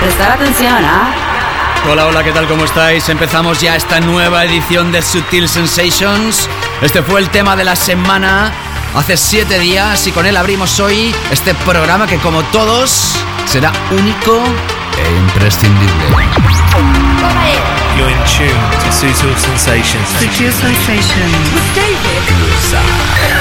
Prestar atención, ¿ah? Hola, hola, ¿qué tal? ¿Cómo estáis? Empezamos ya esta nueva edición de Sutil Sensations. Este fue el tema de la semana hace siete días y con él abrimos hoy este programa que como todos será único e imprescindible. You're in tune to Sutil Sensations. Sutil Sensations. With David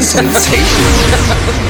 Sutil Sensations.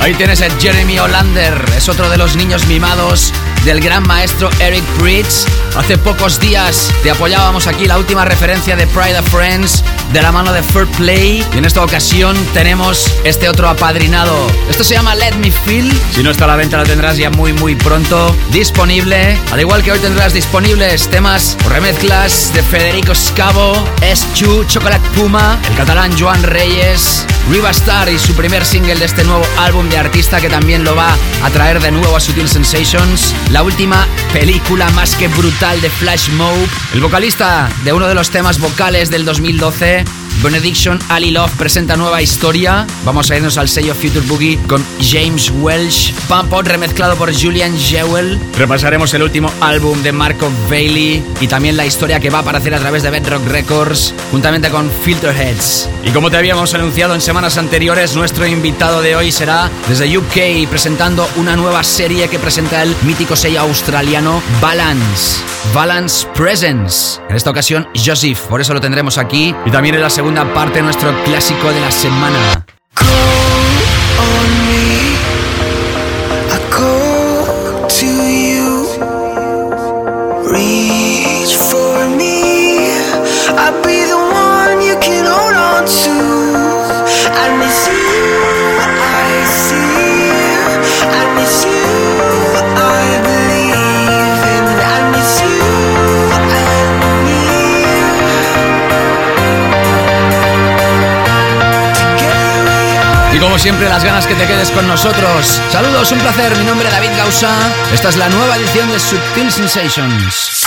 Ahí tienes a Jeremy Olander, es otro de los niños mimados del gran maestro Eric Bridge. Hace pocos días te apoyábamos aquí la última referencia de Pride of Friends de la mano de Fair Play y en esta ocasión tenemos este otro apadrinado. Esto se llama Let Me Feel. Si no está a la venta lo tendrás ya muy muy pronto disponible. Al igual que hoy tendrás disponibles temas o remezclas de Federico Scavo, S2, Chocolate Puma, el catalán Joan Reyes, Riva Star y su primer single de este nuevo álbum de artista que también lo va a traer de nuevo a Sutil Sensations. La última película más que brutal de Flash Mob. El vocalista de uno de los temas vocales del 2012, Benediction Ali Love presenta nueva historia. Vamos a irnos al sello Future Boogie con James Welsh. Pump Out remezclado por Julian Jewell. Repasaremos el último álbum de Marco Bailey y también la historia que va a aparecer a través de Bedrock Records juntamente con Filterheads. Y como te habíamos anunciado en semanas anteriores, nuestro invitado de hoy será desde UK presentando una nueva serie que presenta el mítico sello australiano Balance. Balance Presence. En esta ocasión, Joseph, por eso lo tendremos aquí. Y también en la segunda parte, nuestro clásico de la semana. Siempre, las ganas que te quedes con nosotros. Saludos, un placer. Mi nombre es David Gausa. Esta es la nueva edición de Subtil Sensations.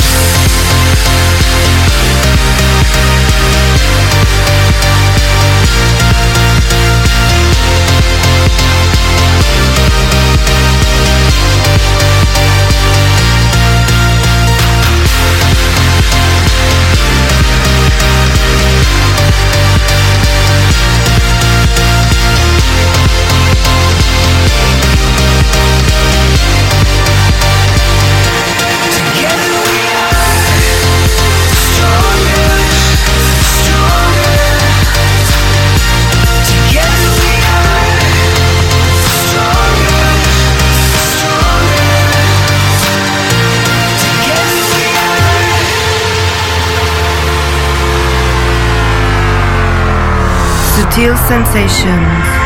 Subtle sensations.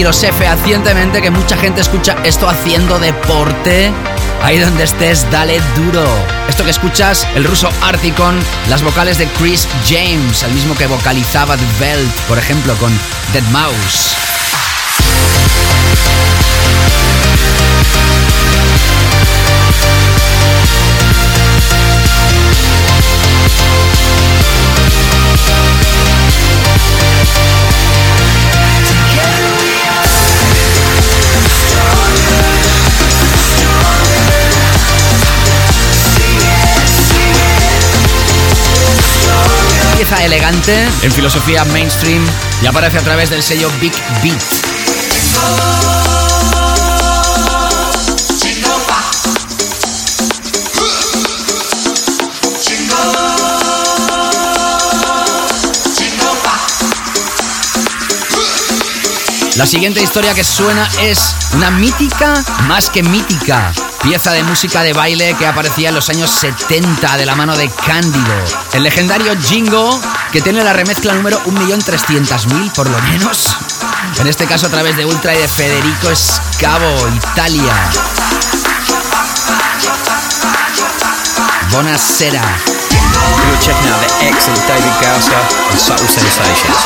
Y lo sé fehacientemente que mucha gente escucha esto haciendo deporte. Ahí donde estés, dale duro. Esto que escuchas, el ruso Articon, las vocales de Chris James, el mismo que vocalizaba The Belt, por ejemplo, con Dead Mouse. Elegante en filosofía mainstream y aparece a través del sello Big Beat. La siguiente historia que suena es una mítica más que mítica pieza de música de baile que aparecía en los años 70 de la mano de Cándido. El legendario Jingo, que tiene la remezcla número 1.300.000 por lo menos. En este caso a través de Ultra y de Federico Scavo, Italia. Buonasera. You're checking out the excellent David Gausser on Subtle Sensations.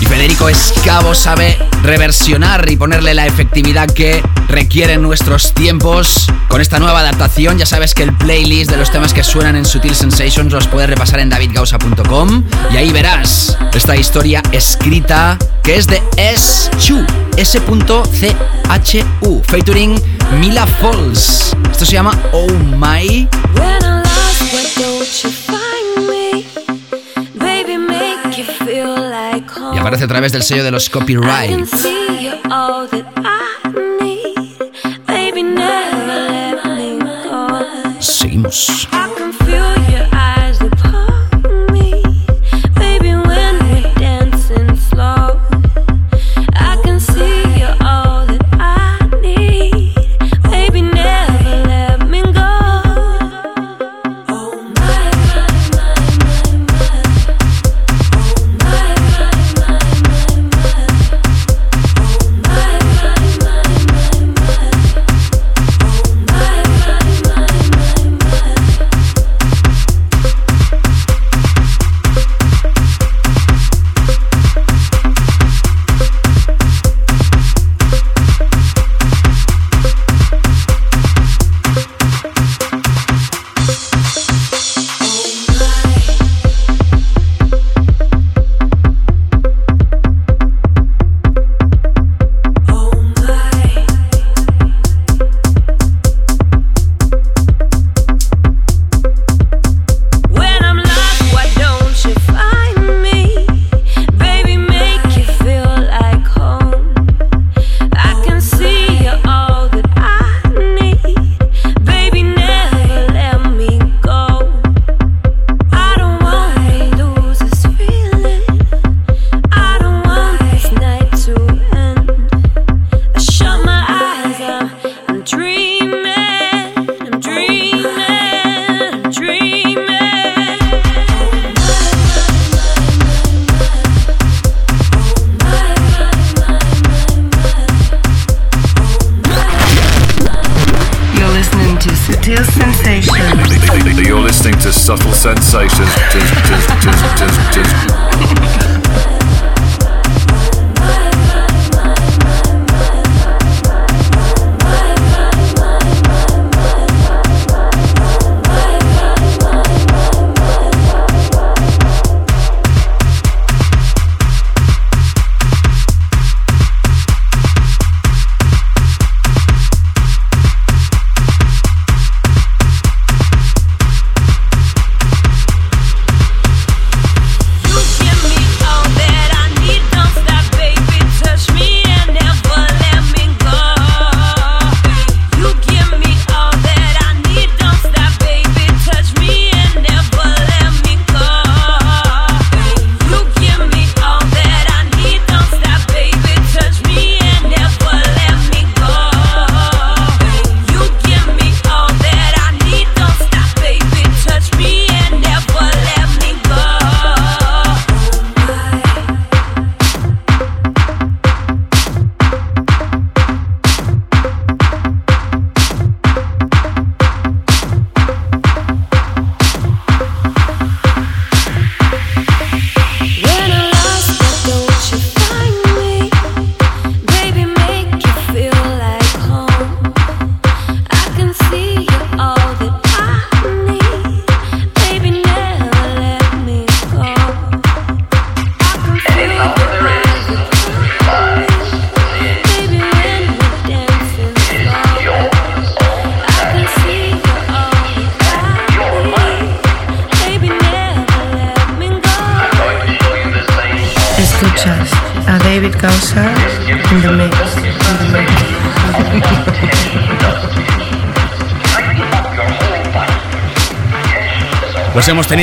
Y Federico Escavo sabe reversionar y ponerle la efectividad que requieren nuestros tiempos. Con esta nueva adaptación ya sabes que el playlist de los temas que suenan en Sutil Sensations los puedes repasar en davidgausa.com y ahí verás esta historia escrita que es de S.Chu, S.C.H.U, featuring Mila Falls. Esto se llama Oh My. A través del sello de los copyrights.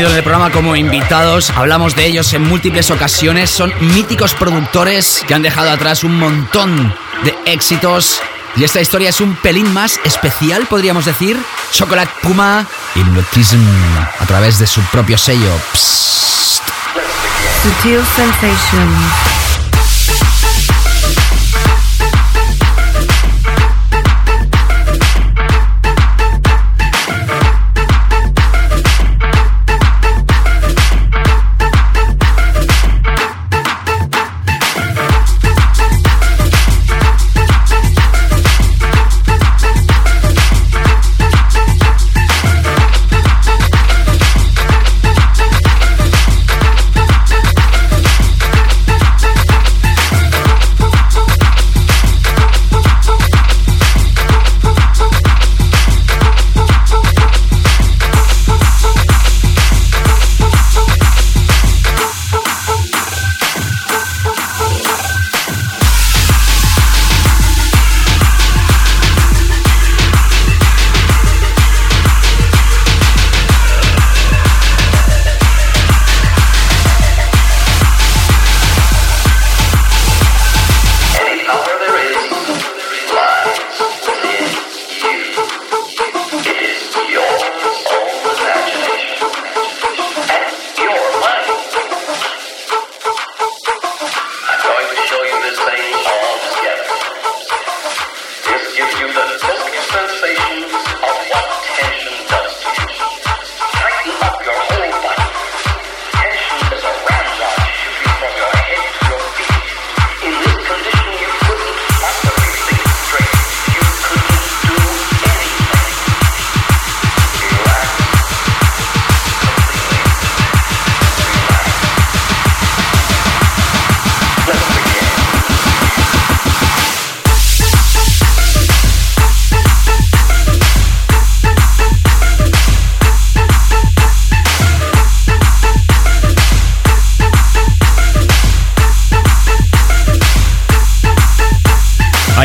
Tenido en el programa como invitados, hablamos de ellos en múltiples ocasiones, son míticos productores que han dejado atrás un montón de éxitos y esta historia es un pelín más especial, podríamos decir. Chocolate Puma Hypnotism a través de su propio sello. Sutil Sensations.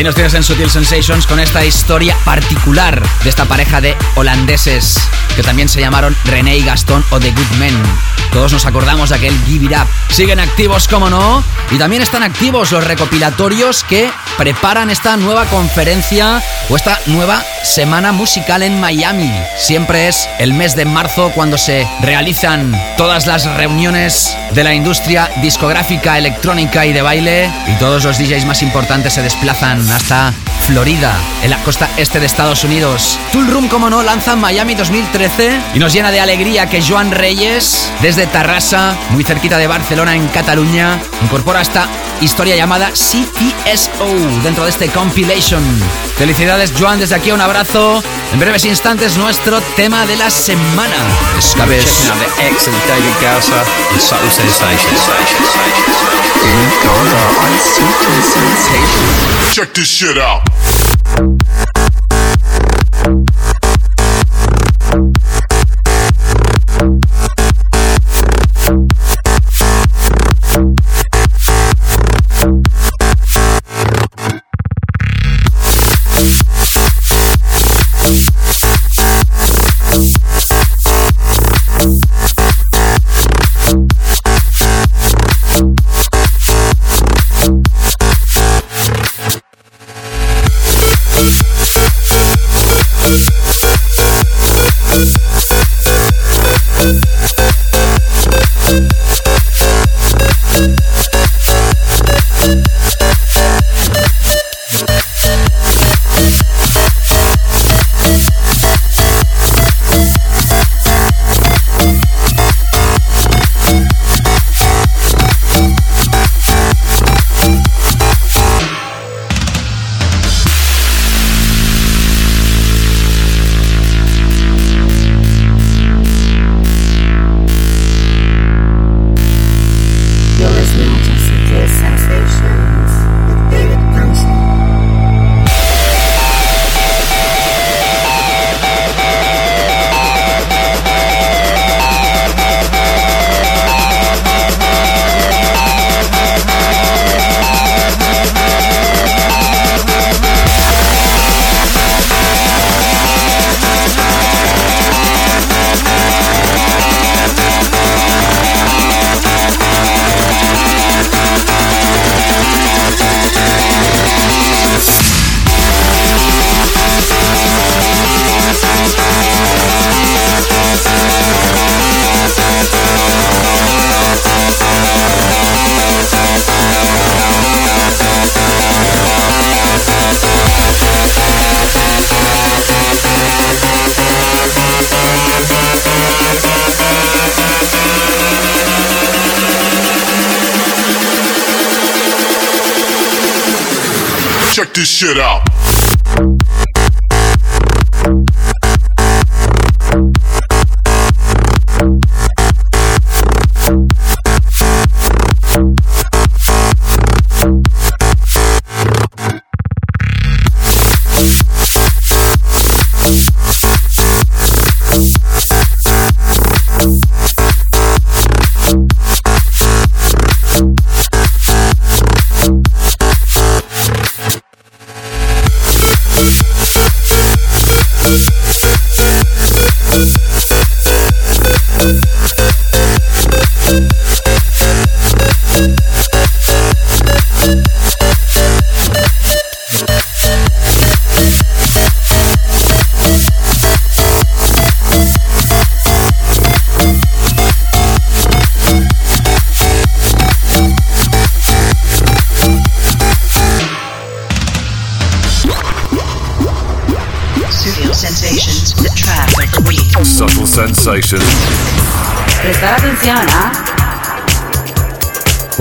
Nos tienes en Sutil Sensations con esta historia particular de esta pareja de holandeses que también se llamaron René y Gastón o The Good Men. Todos nos acordamos de aquel Give It Up. Siguen activos, como no, y también están activos los recopilatorios que preparan esta nueva conferencia o esta nueva semana musical en Miami. Siempre es el mes de marzo cuando se realizan todas las reuniones de la industria discográfica, electrónica y de baile y todos los DJs más importantes se desplazan hasta Florida, en la costa este de Estados Unidos. Tool Room, como no, lanza Miami 2013 y nos llena de alegría que Joan Reyes, desde Tarrasa, muy cerquita de Barcelona, en Cataluña, incorpora esta historia llamada CTSO dentro de este compilation. Felicidades, Joan, desde aquí un abrazo. En breves instantes, nuestro tema de la semana. Check this shit out.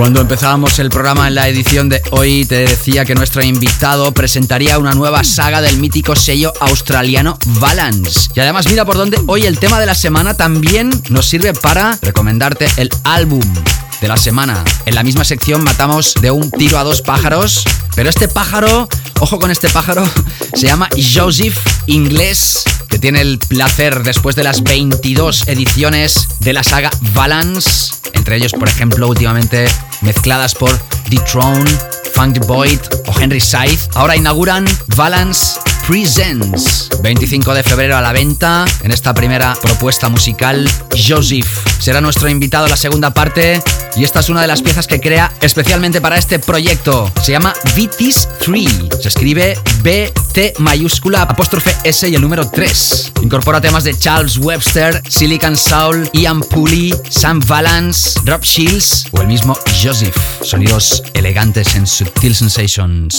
Cuando empezábamos el programa en la edición de hoy, te decía que nuestro invitado presentaría una nueva saga del mítico sello australiano Balance. Y además, mira por dónde hoy el tema de la semana también nos sirve para recomendarte el álbum de la semana. En la misma sección matamos de un tiro a dos pájaros, pero este pájaro, ojo con este pájaro, se llama Joseph Inglés, que tiene el placer después de las 22 ediciones de la saga Balance, entre ellos, por ejemplo, últimamente mezcladas por The Throne Funk Boyd o Henry Scythe, ahora inauguran Valance Presents. 25 de febrero a la venta en esta primera propuesta musical. Joseph será nuestro invitado a la segunda parte y esta es una de las piezas que crea especialmente para este proyecto. Se llama Vitis 3. Se escribe BT mayúscula apóstrofe S y el número 3. Incorpora temas de Charles Webster, Silicon Soul, Ian Pooley, Sam Valance, Rob Shields o el mismo Joseph. Sonidos elegantes en Subtil Sensations.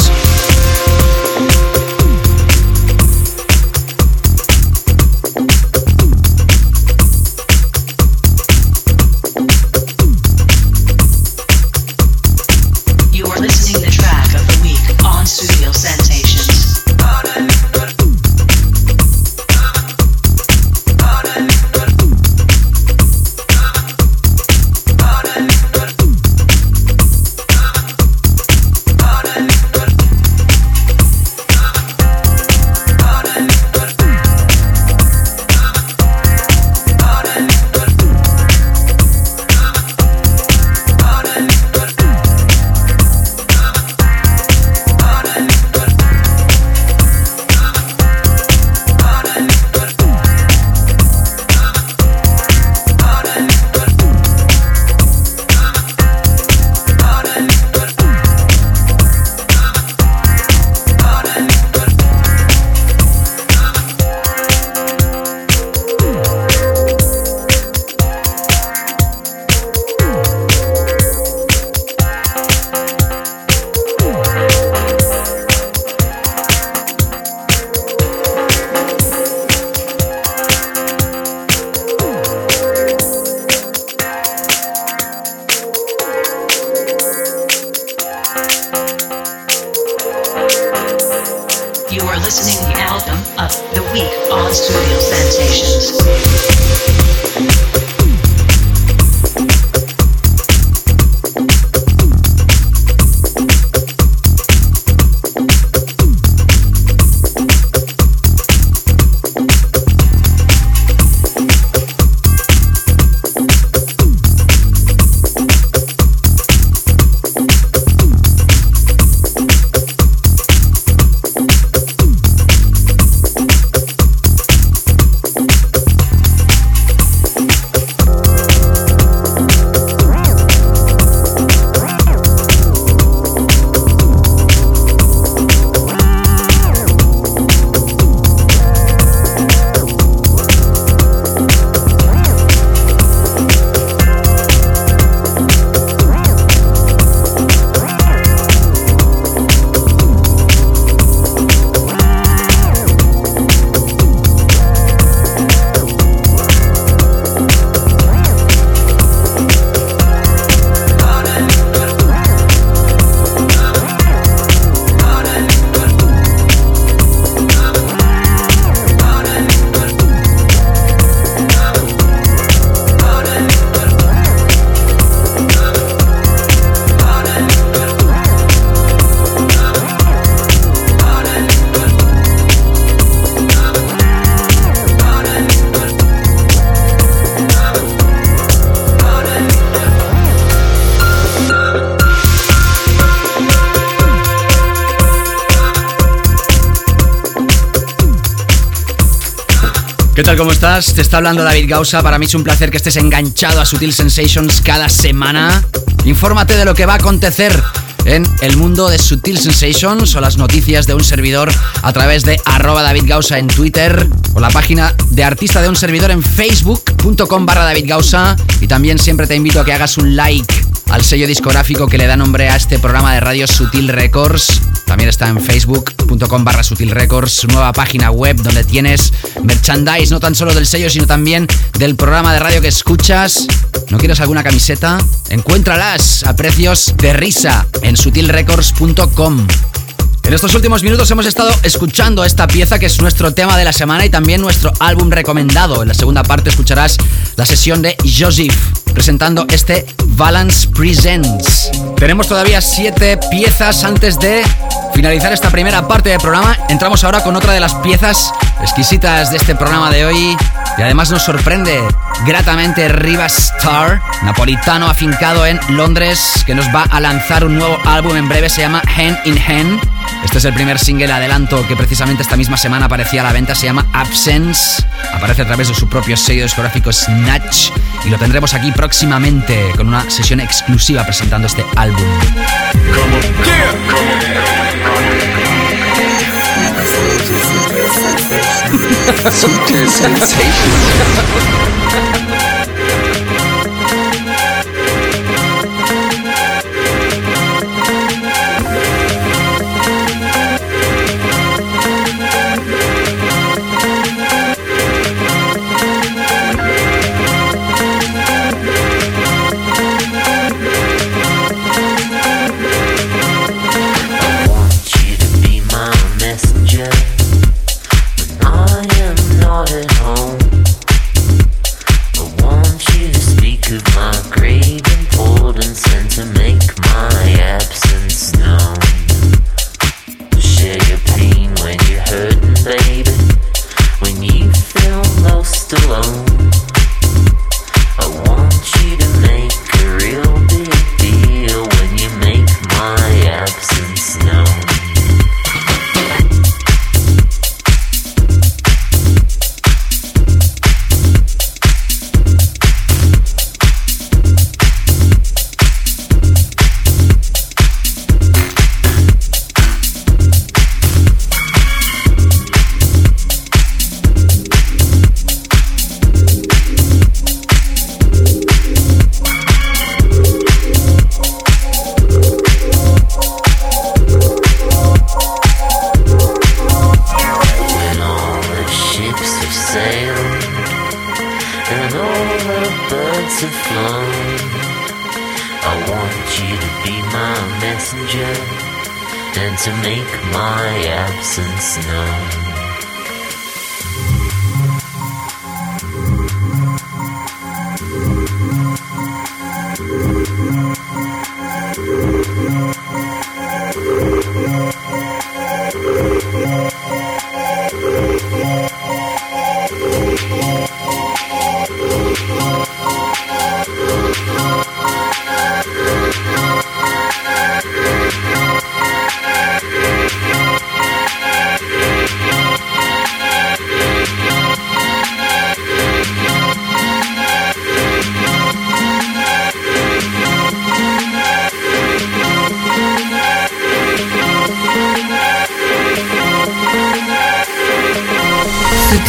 ¿Cómo estás? Te está hablando David Gausa. Para mí es un placer que estés enganchado a Sutil Sensations cada semana. Infórmate de lo que va a acontecer en el mundo de Sutil Sensations o las noticias de un servidor a través de arroba David Gausa en Twitter o la página de artista de un servidor en facebook.com barra David Gausa y también siempre te invito a que hagas un like al sello discográfico que le da nombre a este programa de radio Sutil Records. También está en facebook.com barra Sutil Records, nueva página web donde tienes merchandise no tan solo del sello, sino también del programa de radio que escuchas. ¿No quieres alguna camiseta? Encuéntralas a precios de risa en sutilrecords.com. En estos últimos minutos hemos estado escuchando esta pieza que es nuestro tema de la semana y también nuestro álbum recomendado. En la segunda parte escucharás la sesión de Joseph presentando este Balance Presents. Tenemos todavía siete piezas antes de finalizar esta primera parte del programa. Entramos ahora con otra de las piezas exquisitas de este programa de hoy. Y además nos sorprende gratamente Riva Star, napolitano afincado en Londres, que nos va a lanzar un nuevo álbum en breve, se llama Hand in Hand. Este es el primer single adelanto que precisamente esta misma semana aparecía a la venta, se llama Absence. Aparece a través de su propio sello discográfico Snatch y lo tendremos aquí próximamente con una sesión exclusiva presentando este álbum.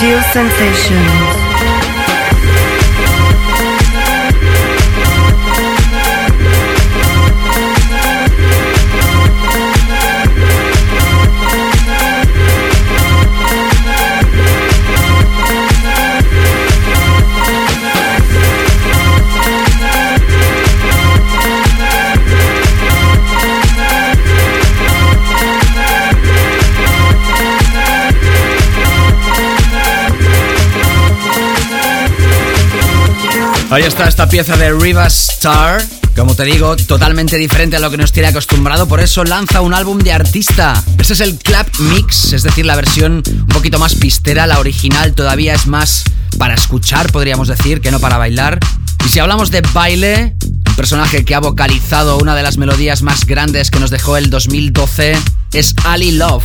Sutil sensation. Ahí está esta pieza de Riva Star. Como te digo, totalmente diferente a lo que nos tiene acostumbrado, por eso lanza un álbum de artista. Este es el Clap Mix, es decir, la versión un poquito más pistera, la original todavía es más para escuchar, podríamos decir, que no para bailar. Y si hablamos de baile, un personaje que ha vocalizado una de las melodías más grandes que nos dejó el 2012 es Ali Love.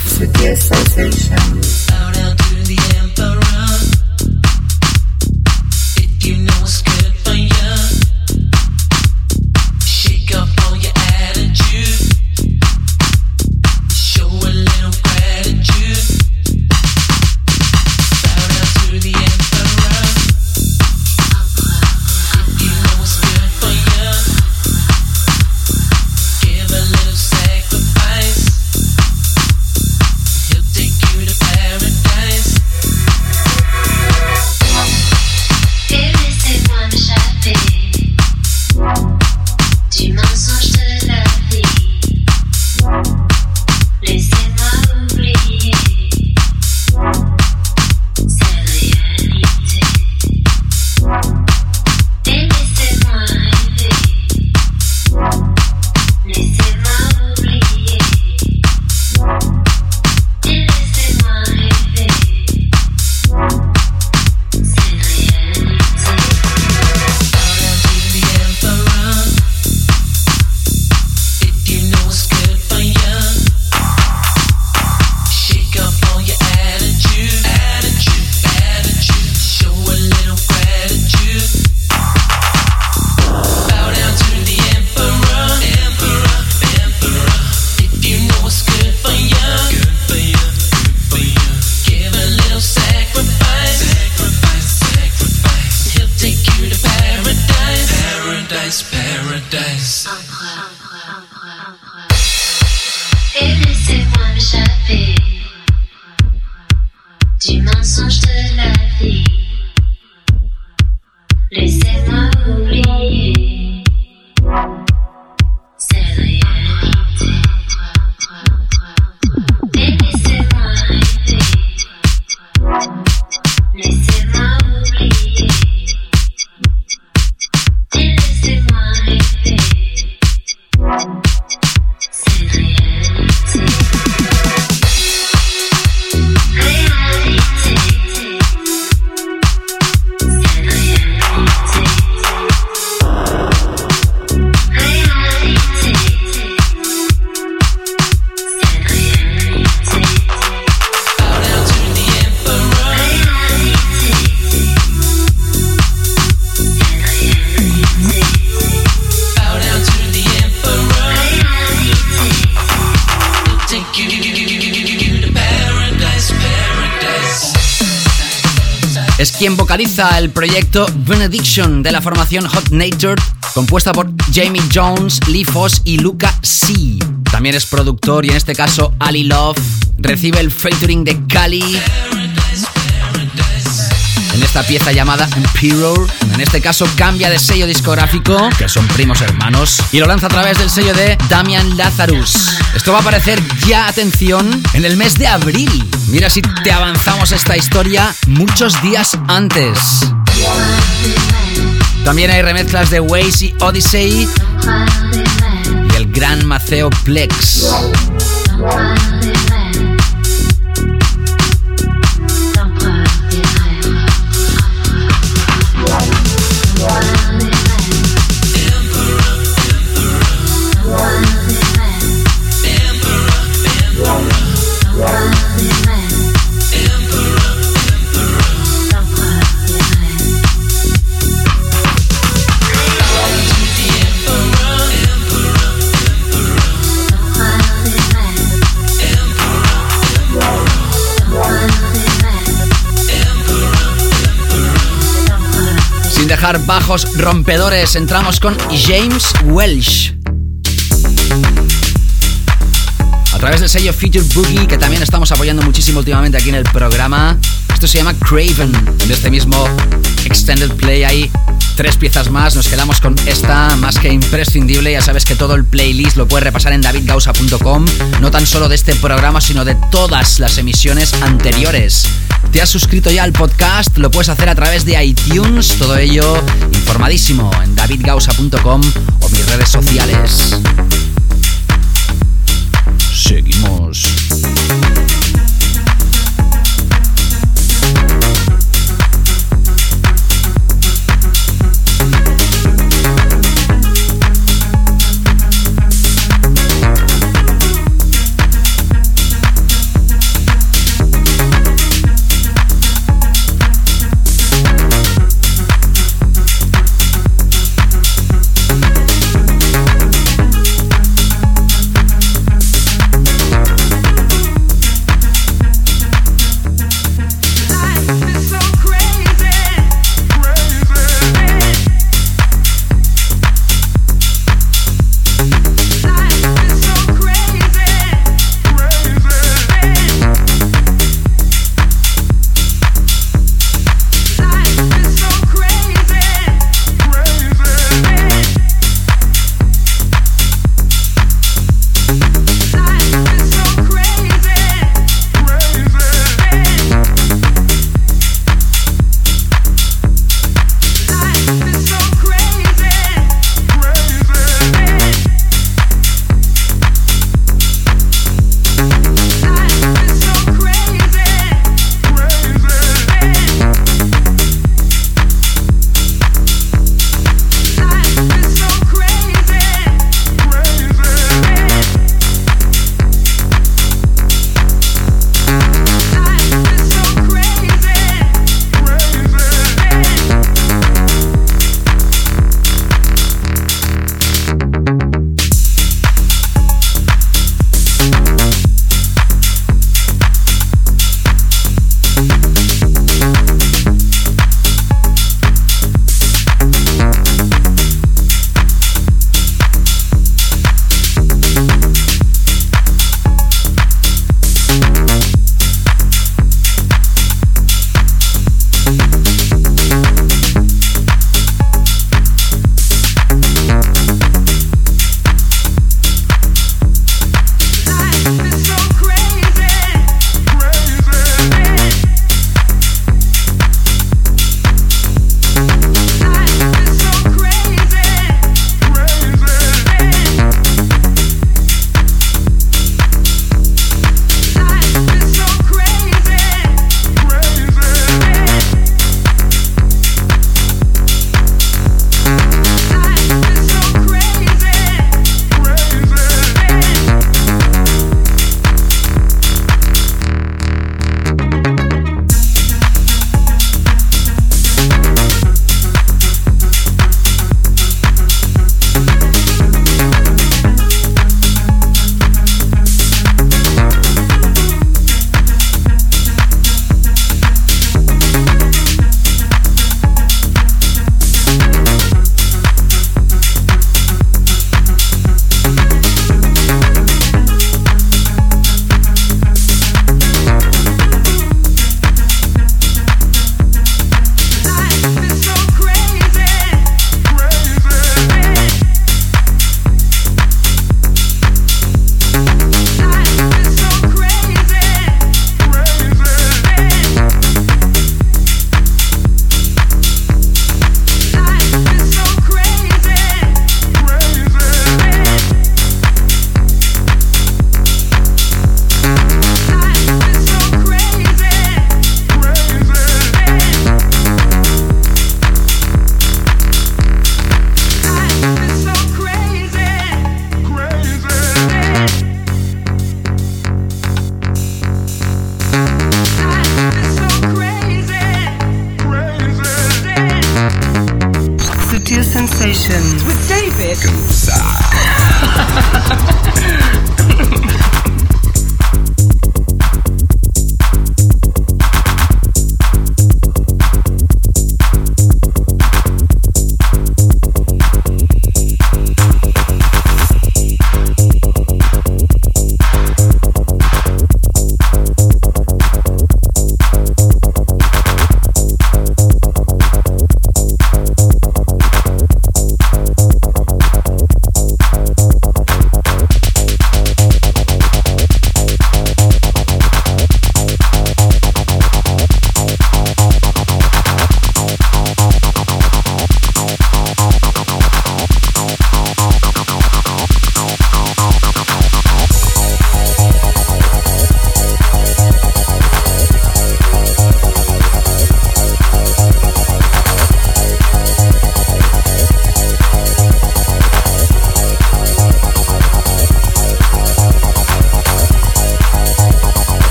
Quien vocaliza el proyecto Benediction de la formación Hot Natured, compuesta por Jamie Jones, Lee Foss y Luca C. También es productor y en este caso Ali Love recibe el featuring de Cali en esta pieza llamada Emperor. En este caso cambia de sello discográfico, que son primos hermanos, y lo lanza a través del sello de Damian Lazarus. Esto va a aparecer ya, atención, en el mes de abril. Mira si te avanzamos esta historia muchos días antes. También hay remezclas de Waze y Odyssey y el gran Maceo Plex. Bajos rompedores, entramos con James Welsh. A través del sello Feature Boogie, que también estamos apoyando muchísimo últimamente aquí en el programa. Esto se llama Craven. En este mismo Extended Play hay tres piezas más. Nos quedamos con esta más que imprescindible. Ya sabes que todo el playlist lo puedes repasar en davidgausa.com. No tan solo de este programa, sino de todas las emisiones anteriores. ¿Te has suscrito ya al podcast? Lo puedes hacer a través de iTunes, todo ello informadísimo en davidgausa.com o mis redes sociales. Seguimos.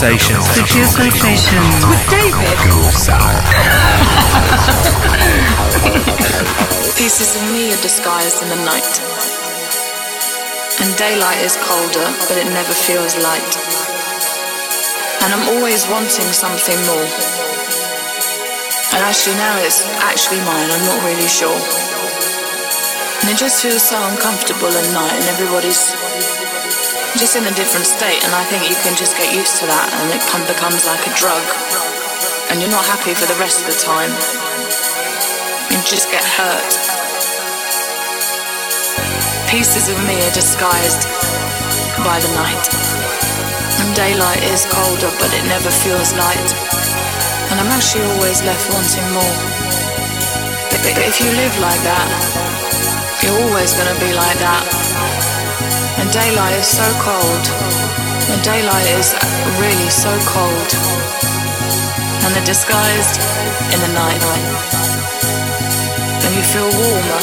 Sensations. Sutil Sensations with David. Pieces of me are disguised in the night. And daylight is colder, but it never feels light. And I'm always wanting something more. And actually now it's actually mine, I'm not really sure. And it just feels so uncomfortable at night and everybody's just in a different state, and I think you can just get used to that, and it becomes like a drug, and you're not happy for the rest of the time. You just get hurt. Pieces of me are disguised by the night, and daylight is colder, but it never feels light, and I'm actually always left wanting more. But if you live like that, you're always to be like that. Daylight is so cold. And daylight is really so cold. And they're disguised in the night. And you feel warmer.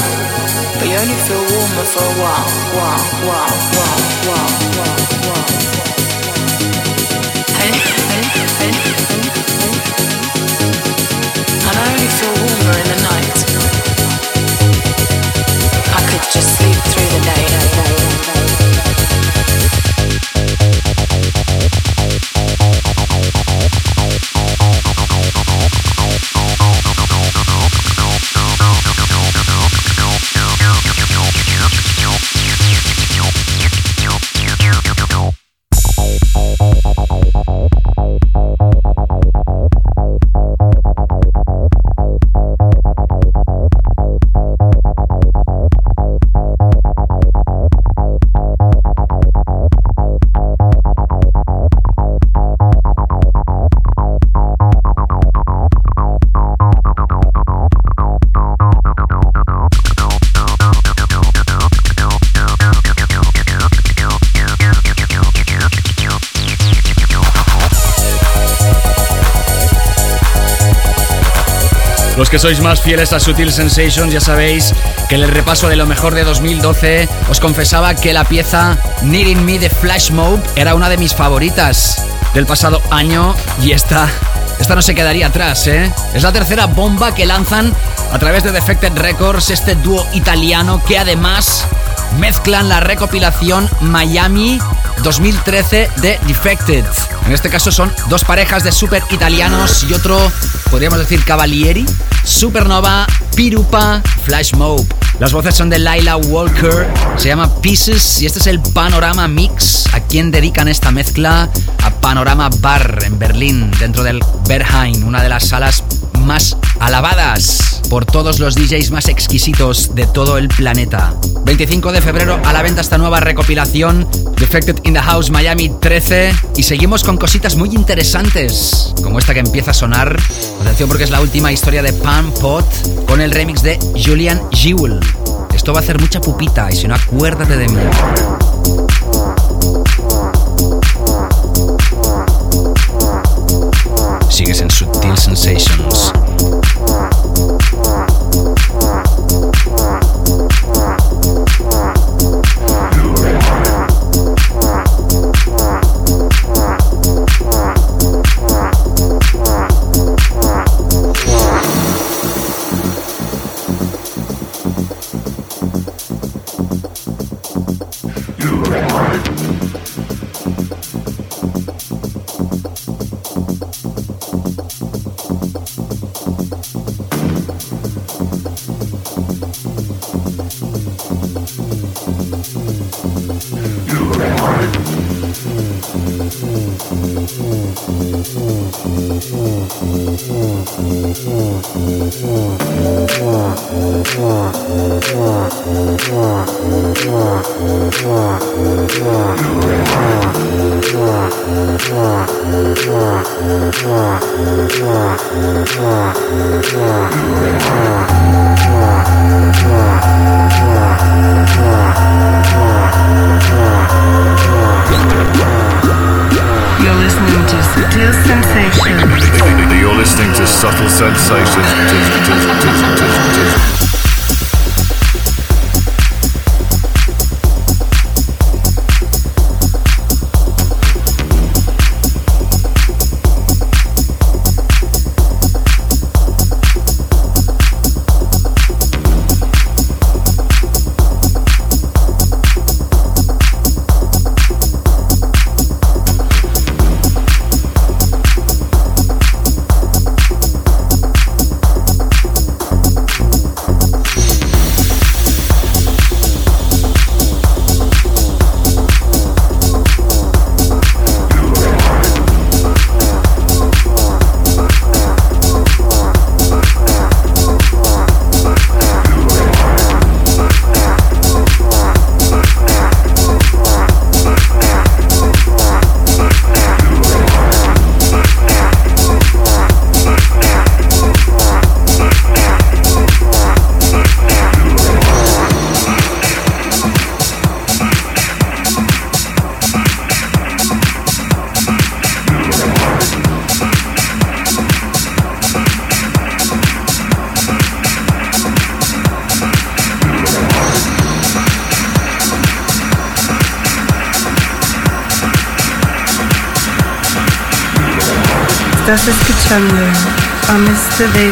But you only feel warmer for a while, while, while, while, while, while, while. And, and, and, and I only feel warmer in the night. I could just sleep through the day. Que sois más fieles a Sutil Sensations ya sabéis que en el repaso de lo mejor de 2012 os confesaba que la pieza Needing Me de Flash Mob era una de mis favoritas del pasado año y esta, esta no se quedaría atrás, ¿eh? Es la tercera bomba que lanzan a través de Defected Records este dúo italiano que además mezclan la recopilación Miami 2013 de Defected. En este caso son dos parejas de super italianos y otro, podríamos decir, Cavalieri, Supernova, Pirupa, Flash Mob. Las voces son de Laila Walker, se llama Pieces y este es el Panorama Mix. ¿A quien dedican esta mezcla? A Panorama Bar en Berlín, dentro del Berheim, una de las salas más alabadas por todos los DJs más exquisitos de todo el planeta. 25 de febrero a la venta esta nueva recopilación Defected in the House Miami 13 y seguimos con cositas muy interesantes como esta que empieza a sonar. Atención porque es la última historia de Pan Pot con el remix de Julian Jewell. Esto va a hacer mucha pupita y si no acuérdate de mí. Sigues en Sutil Sensations. A Mr.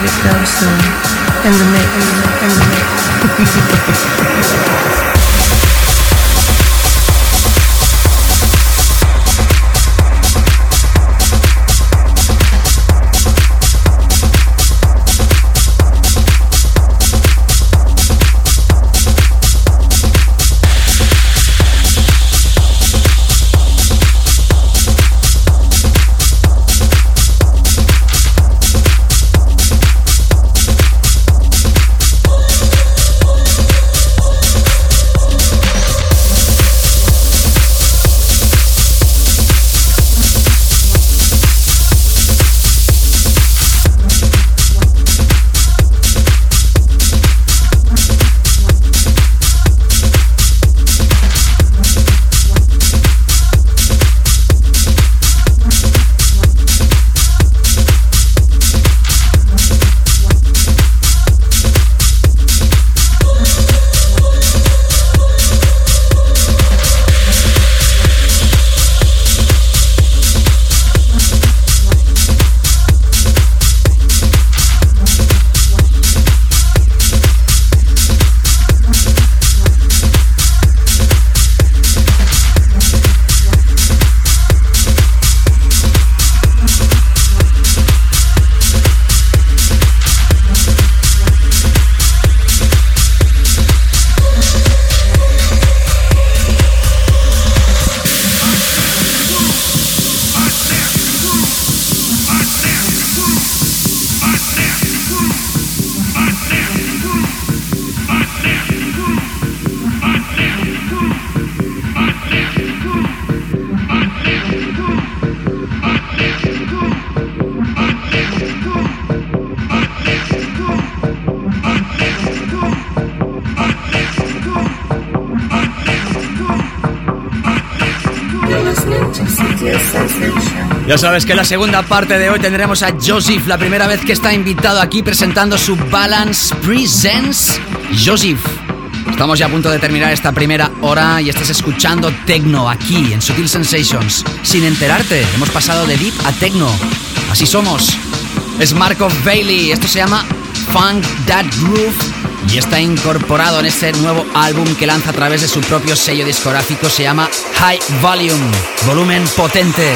Ya sabes que en la segunda parte de hoy tendremos a Joseph, la primera vez que está invitado aquí presentando su Balance Presents. Joseph, estamos ya a punto de terminar esta primera hora y estás escuchando Tecno aquí en Sutil Sensations. Sin enterarte, hemos pasado de deep a Tecno. Así somos. Es Marco Bailey, esto se llama Funk That Groove y está incorporado en este nuevo álbum que lanza a través de su propio sello discográfico, se llama High Volume, volumen potente.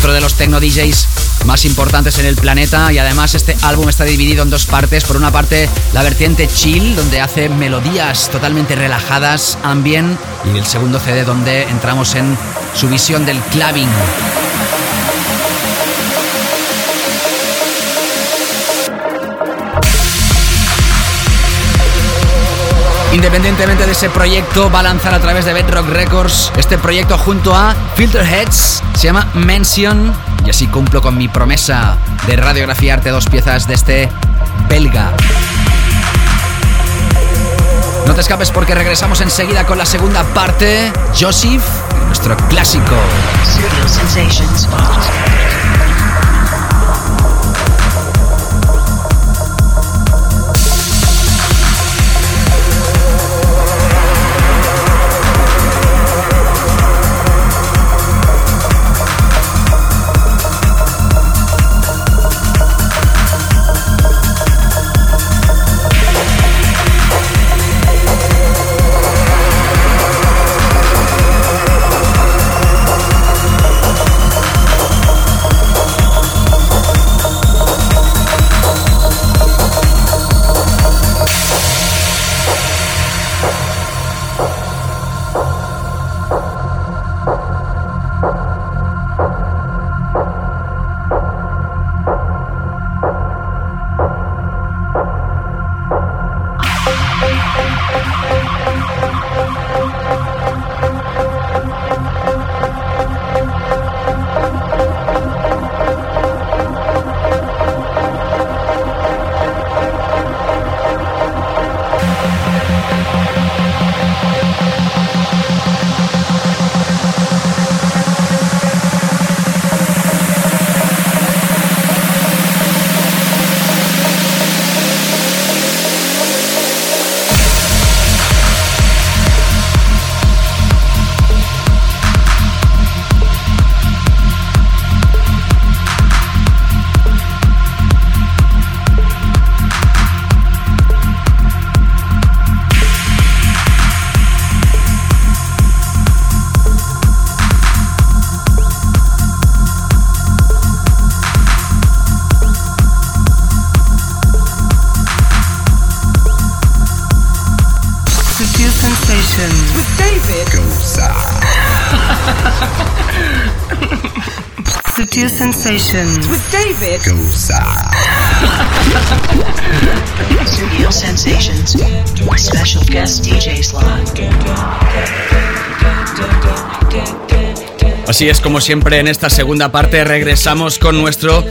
otro de los techno DJs más importantes en el planeta y además este álbum está dividido en dos partes. Por una parte la vertiente chill, donde hace melodías totalmente relajadas, ambient, y el segundo CD donde entramos en su visión del clubbing. Independientemente de ese proyecto, va a lanzar a través de Bedrock Records este proyecto junto a Filterheads. Se llama Mention. Y así cumplo con mi promesa de radiografiarte dos piezas de este belga. No te escapes porque regresamos enseguida con la segunda parte. Joseph, nuestro clásico. Sensations with David Goza. Studio Sensations. Special guest DJ slot. Así es como siempre en esta segunda parte regresamos con nuestro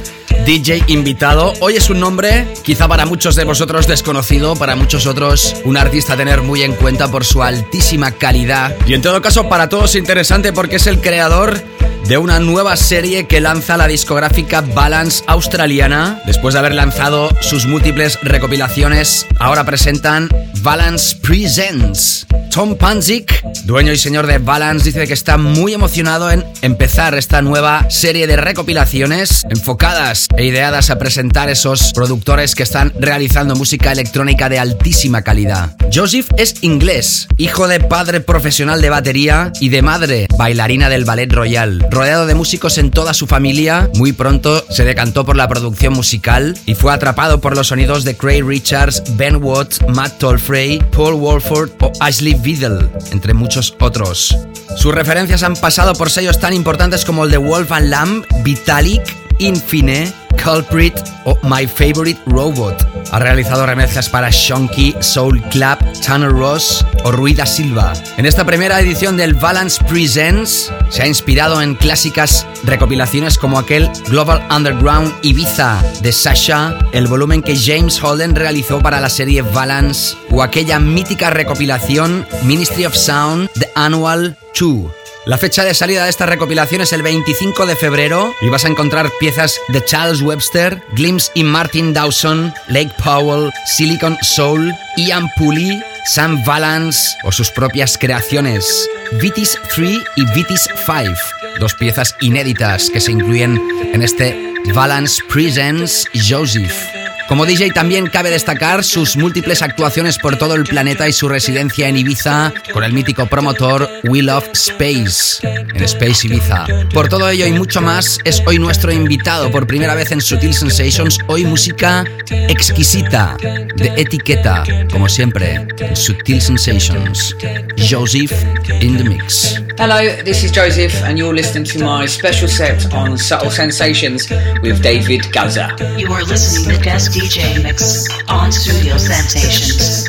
DJ invitado. Hoy es un nombre quizá para muchos de vosotros desconocido, para muchos otros un artista a tener muy en cuenta por su altísima calidad y en todo caso para todos interesante porque es el creador de una nueva serie que lanza la discográfica Balance australiana. Después de haber lanzado sus múltiples recopilaciones, ahora presentan Balance Presents. Tom Panzik, dueño y señor de Balance, dice que está muy emocionado en empezar esta nueva serie de recopilaciones enfocadas e ideadas a presentar esos productores que están realizando música electrónica de altísima calidad. Joseph es inglés, hijo de padre profesional de batería y de madre bailarina del Ballet Royal. Rodeado de músicos en toda su familia, muy pronto se decantó por la producción musical y fue atrapado por los sonidos de Craig Richards, Ben Watt, Matt Tolfrey, Paul Wolford o Ashley Vidal, entre muchos otros. Sus referencias han pasado por sellos tan importantes como el de Wolf and Lamb, Vitalik, Infine, Culprit o My Favorite Robot. Ha realizado remezclas para Shonky, Soul Club, Tanner Ross o Ruida Silva. En esta primera edición del Balance Presents se ha inspirado en clásicas recopilaciones como aquel Global Underground Ibiza de Sasha, el volumen que James Holden realizó para la serie Balance o aquella mítica recopilación Ministry of Sound The Annual 2 la fecha de salida de esta recopilación es el 25 de febrero y vas a encontrar piezas de Charles Webster, Glimpse y Martin Dawson, Lake Powell, Silicon Soul, Ian Pooley, Sam Valance o sus propias creaciones, Vitis 3 y Vitis 5, dos piezas inéditas que se incluyen en este Valance Presents Joseph. Como DJ también cabe destacar sus múltiples actuaciones por todo el planeta y su residencia en Ibiza con el mítico promotor We Love Space, en Space Ibiza. Por todo ello y mucho más, es hoy nuestro invitado por primera vez en Sutil Sensations, hoy música exquisita, de etiqueta, como siempre, en Sutil Sensations. Joseph in the mix. Hello, this is Joseph and you're listening to my special set on Subtle Sensations with David Gaza. You are listening to DJ mix on Studio Sensations.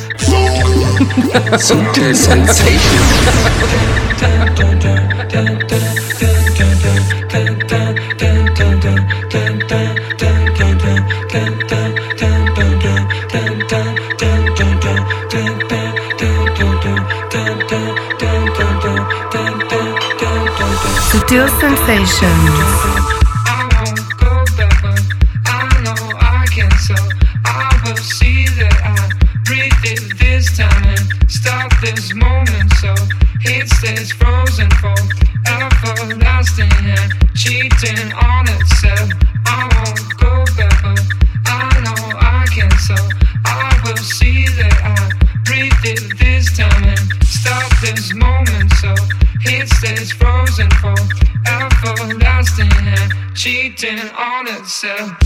Sutil Sensations. Sutil Sensations. is frozen cold, everlasting and cheating on itself. I won't go back, but I know I can, so I will see that I breathe it this time and stop this moment. So it stays frozen cold, everlasting and cheating on itself.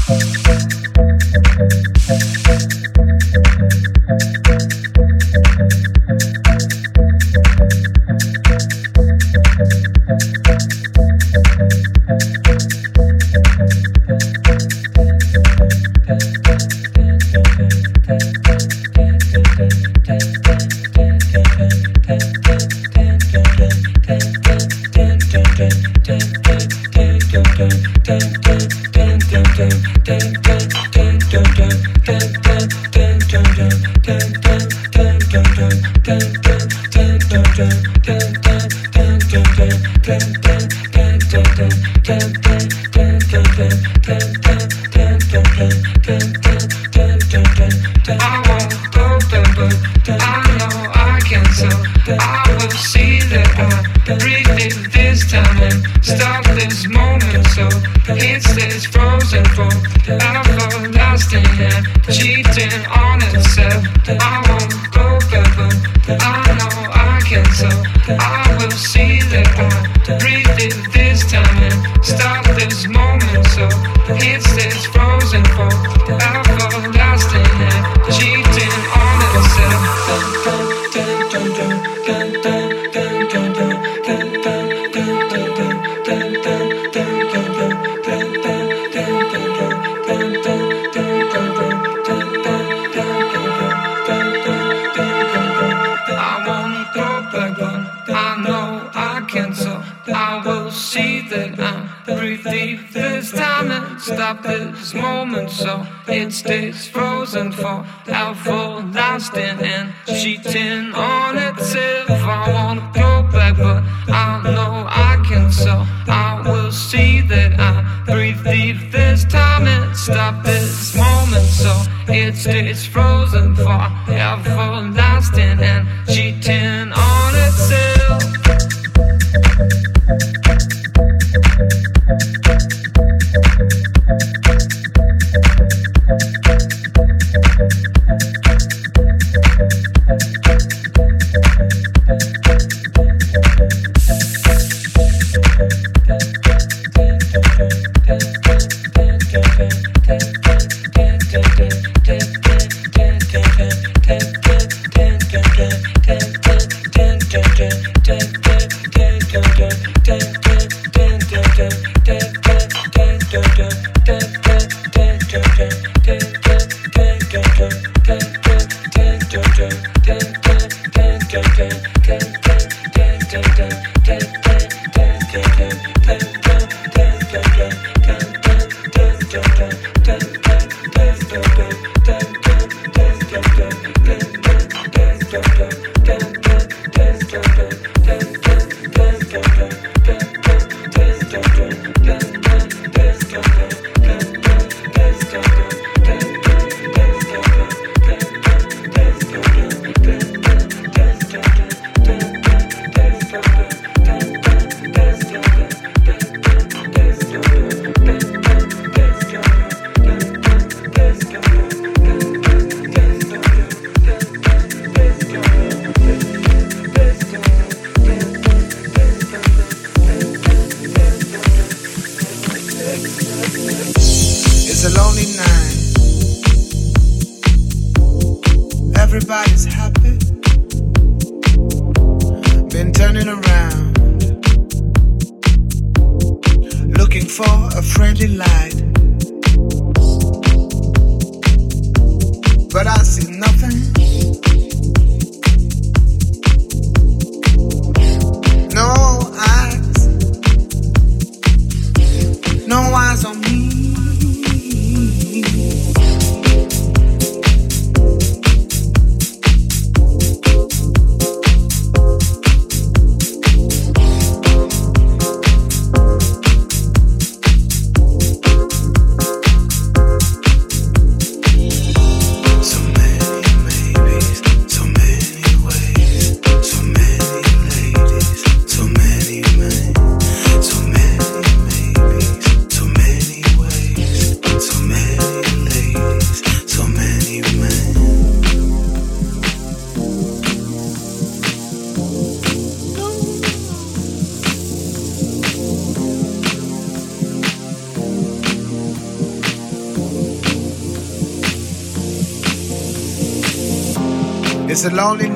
A lonely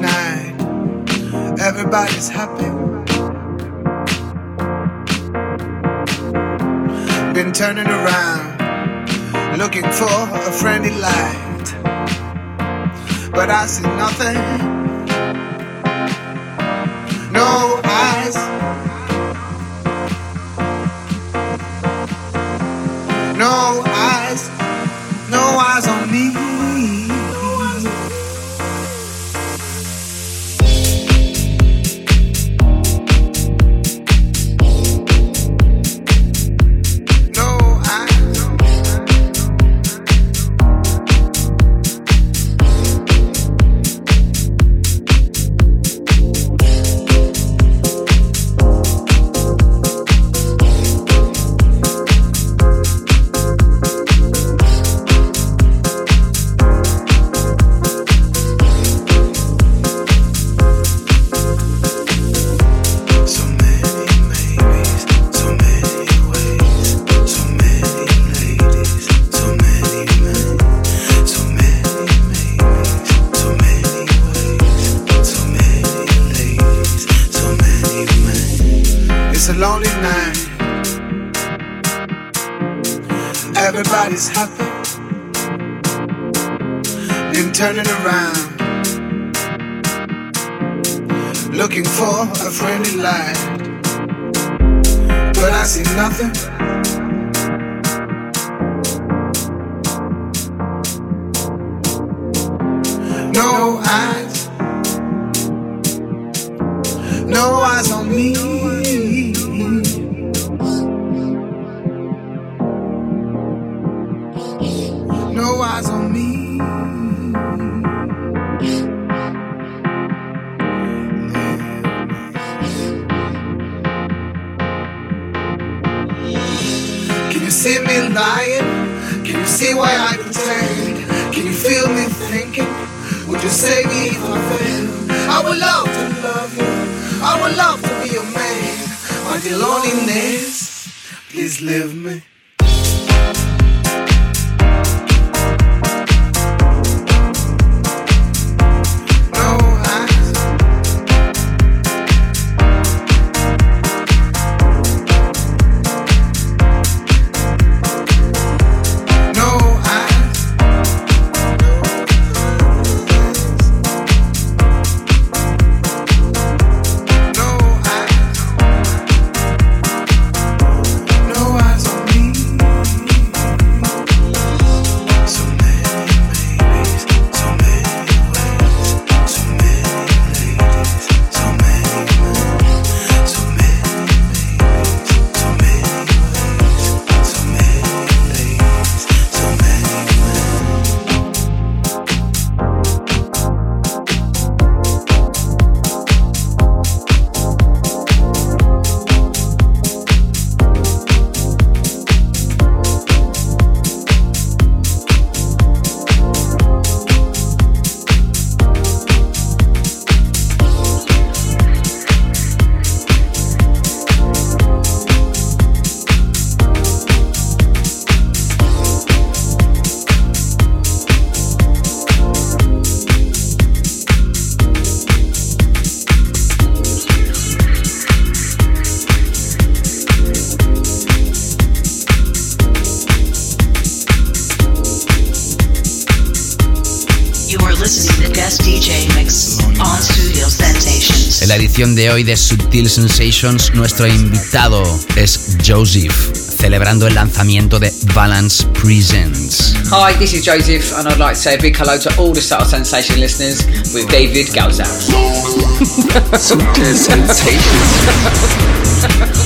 No eyes. No eyes on me. Edición de hoy de Subtil Sensations, nuestro invitado es Joseph, celebrando el lanzamiento de Balance Presents. Hi, this is Joseph, and I'd like to say a big hello to all the Subtle Sensation listeners with David Galzap. Subtle Sensations.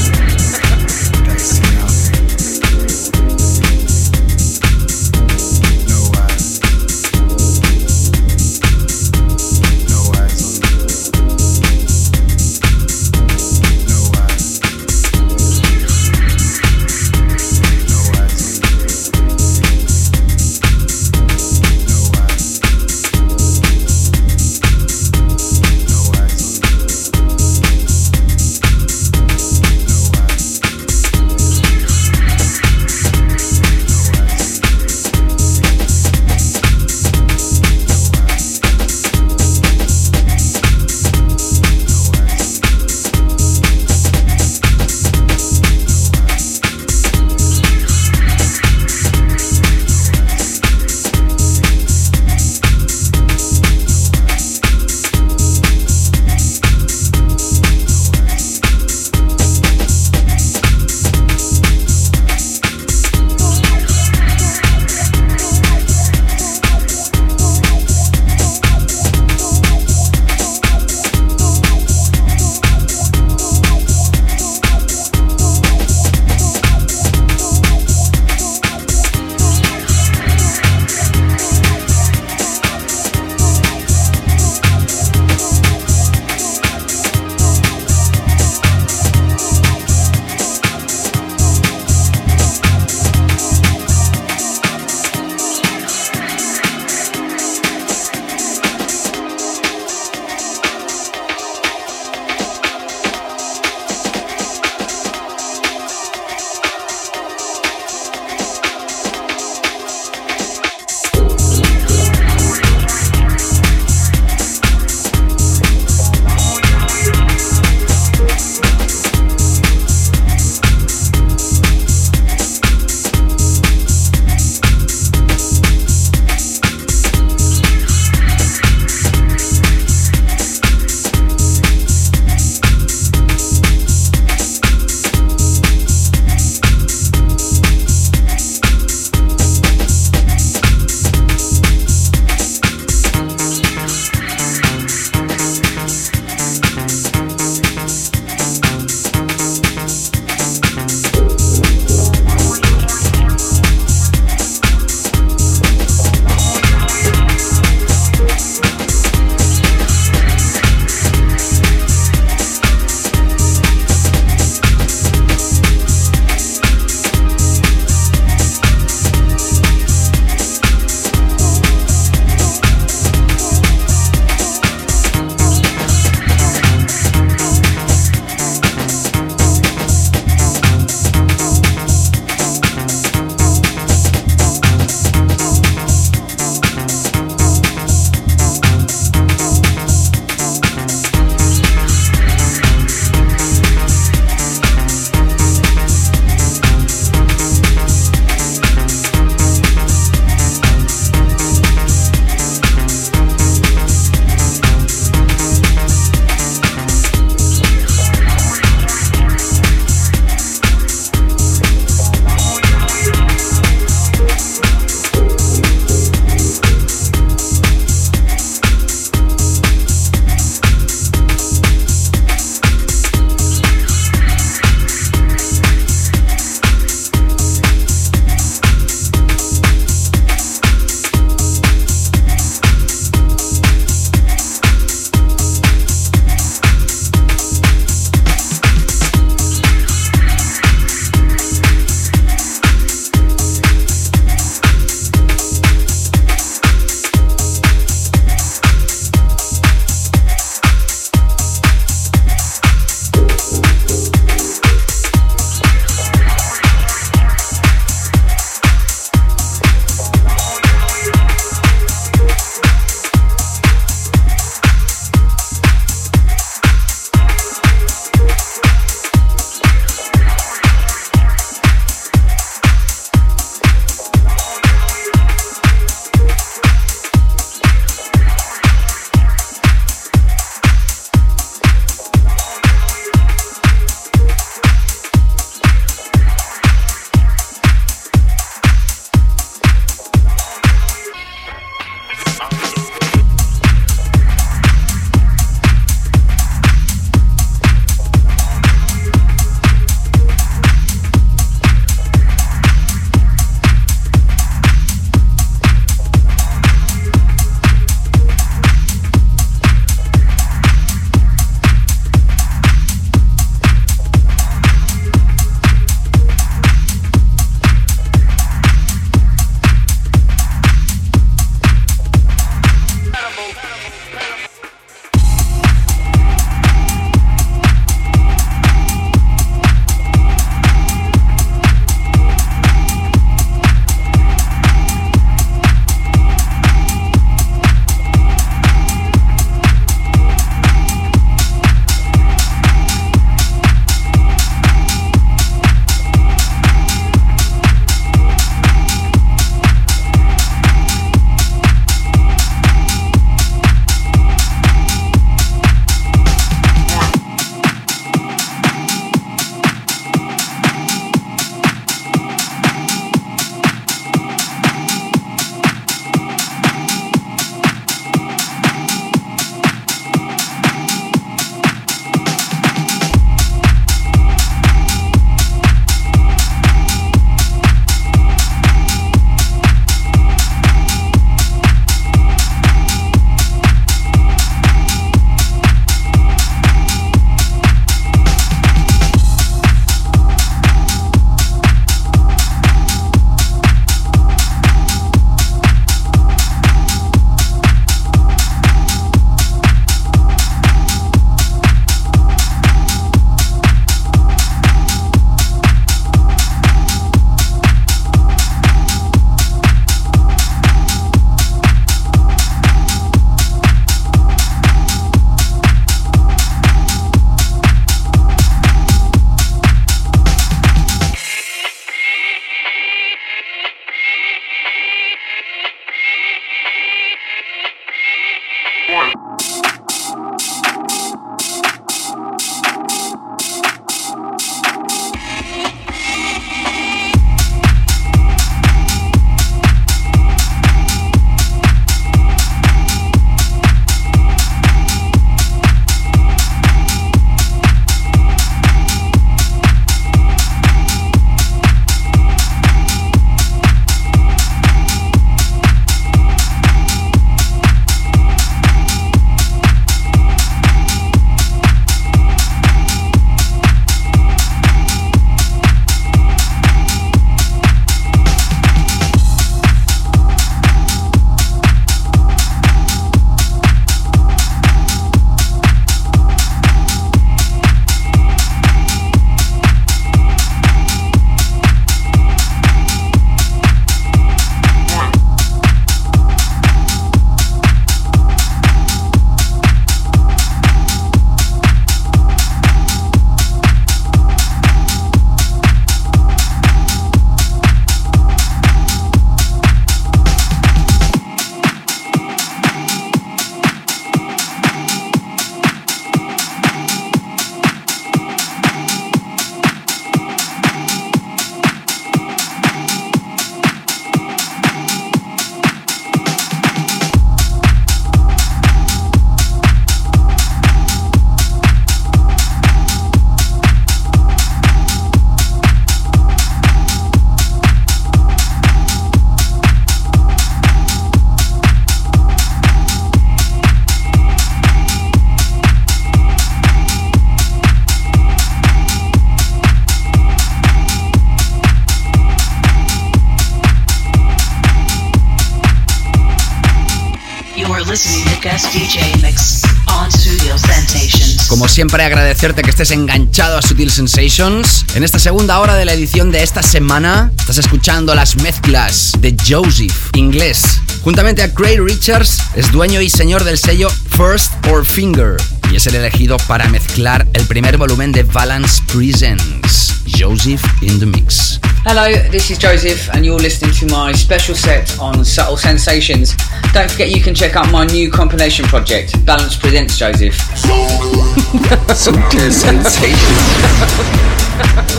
Como siempre, agradecerte que estés enganchado a Sutil Sensations. En esta segunda hora de la edición de esta semana, estás escuchando las mezclas de Joseph, inglés. Juntamente a Craig Richards, es dueño y señor del sello First or Finger y es el elegido para mezclar el primer volumen de Valence Presents. Joseph in the Mix. Hello, this is Joseph, and you're listening to my special set on Subtle Sensations. Don't forget you can check out my new compilation project, Balance Presents Joseph. Subtle Sensations.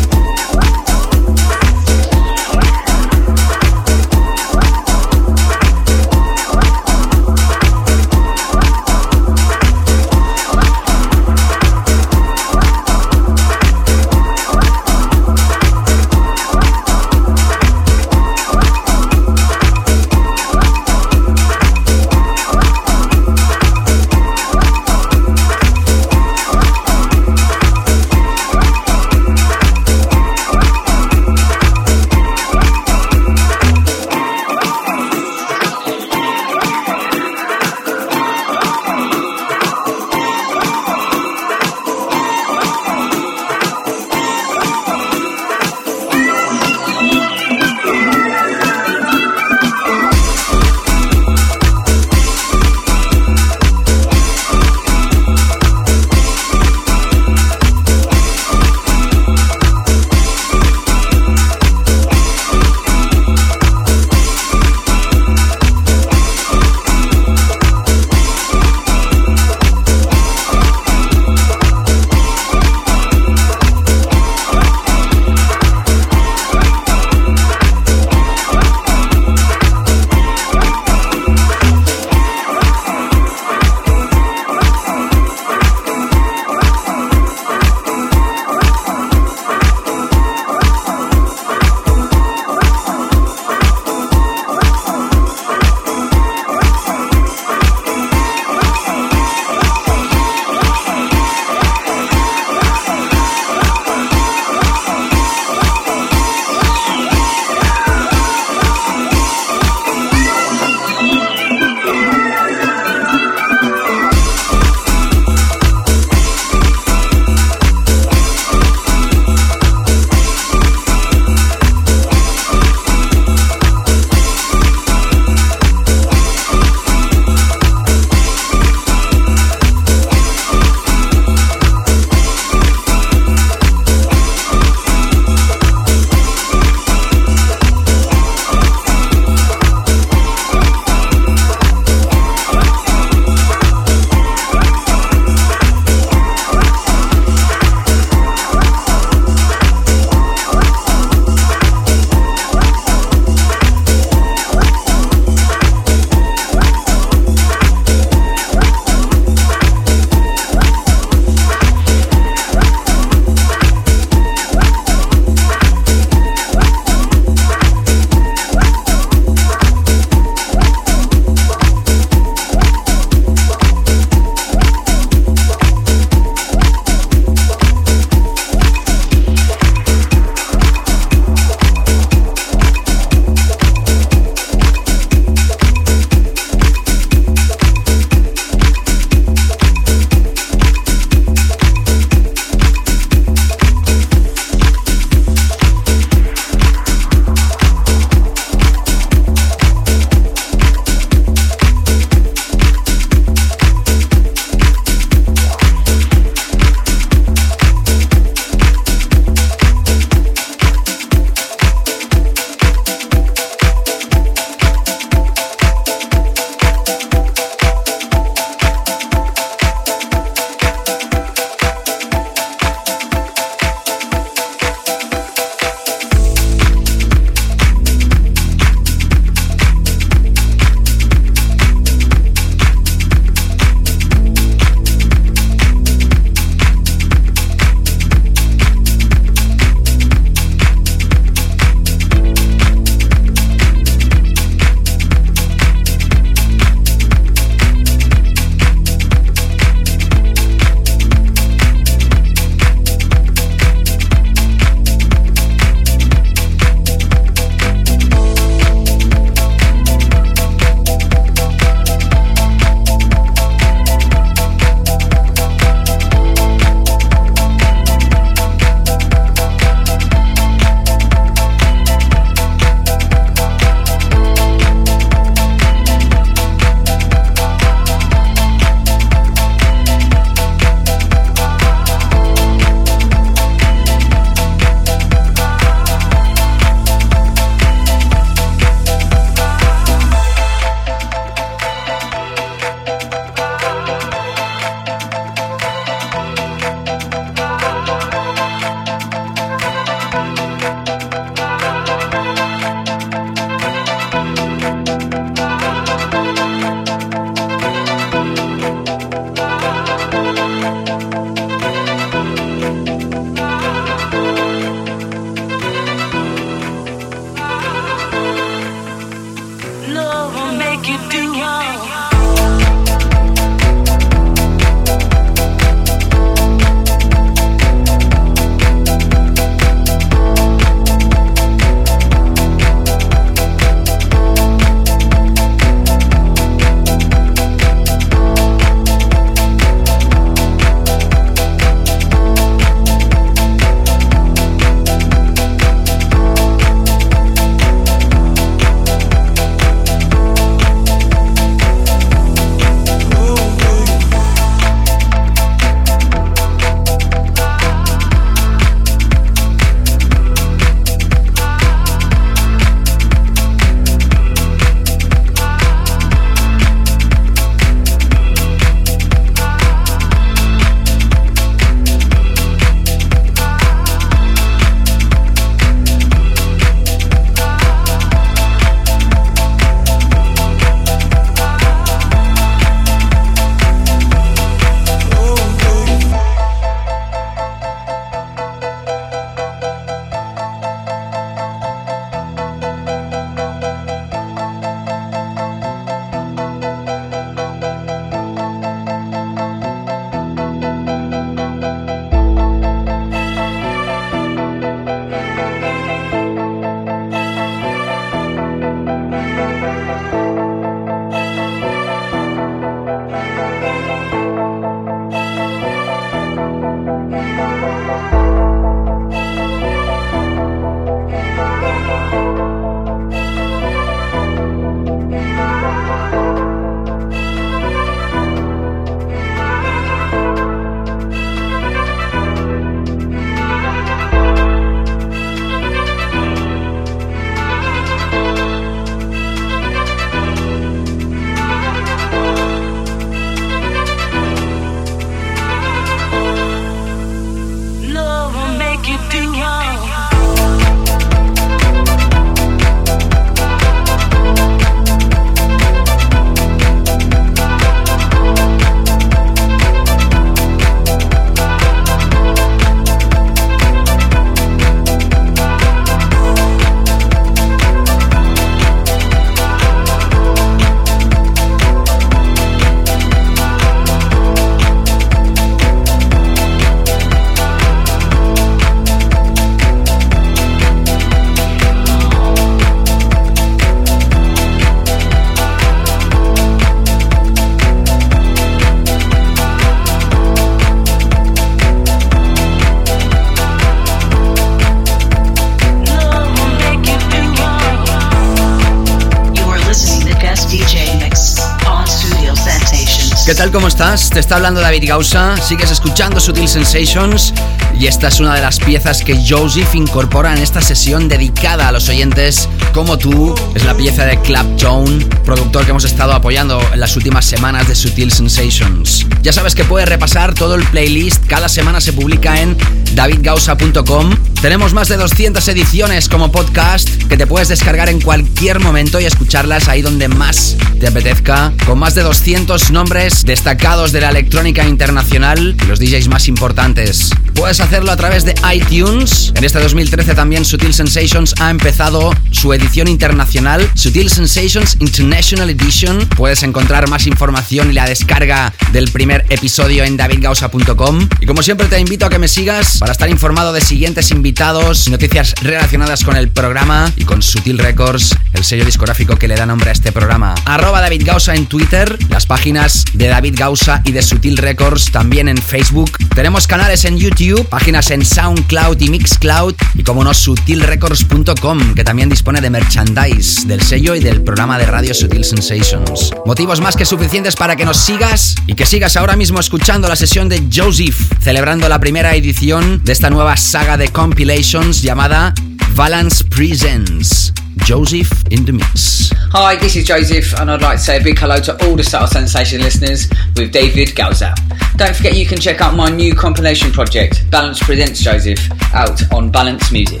Está hablando David Gausa, sigues escuchando Sutil Sensations y esta es una de las piezas que Joseph incorpora en esta sesión dedicada a los oyentes como tú. Es la pieza de Claptone, productor que hemos estado apoyando en las últimas semanas de Sutil Sensations. Ya sabes que puedes repasar todo el playlist, cada semana se publica en davidgausa.com. Tenemos más de 200 ediciones como podcast que te puedes descargar en cualquier momento y escucharlas ahí donde más te apetezca, con más de 200 nombres destacados de la electrónica internacional y los DJs más importantes. Puedes hacerlo a través de iTunes. En este 2013 también Sutil Sensations ha empezado su edición internacional, Sutil Sensations International Edition. Puedes encontrar más información y la descarga del primer episodio en davidgausa.com. Y como siempre te invito a que me sigas para estar informado de siguientes invitados, noticias relacionadas con el programa y con Sutil Records, el sello discográfico que le da nombre a este programa. Arroba David Gausa en Twitter, las páginas de David Gausa y de Sutil Records también en Facebook. Tenemos canales en YouTube, páginas en SoundCloud y Mixcloud y como no sutilrecords.com que también dispone de merchandise del sello y del programa de radio Sutil Sensations. Motivos más que suficientes para que nos sigas y que sigas ahora mismo escuchando la sesión de Joseph, celebrando la primera edición de esta nueva saga de compilations llamada Valance Presents. Joseph in the mix. Hi, this is Joseph, and I'd like to say a big hello to all the Subtle Sensation listeners with David Galzau. Don't forget you can check out my new compilation project, Balance Presents Joseph, out on Balance Music.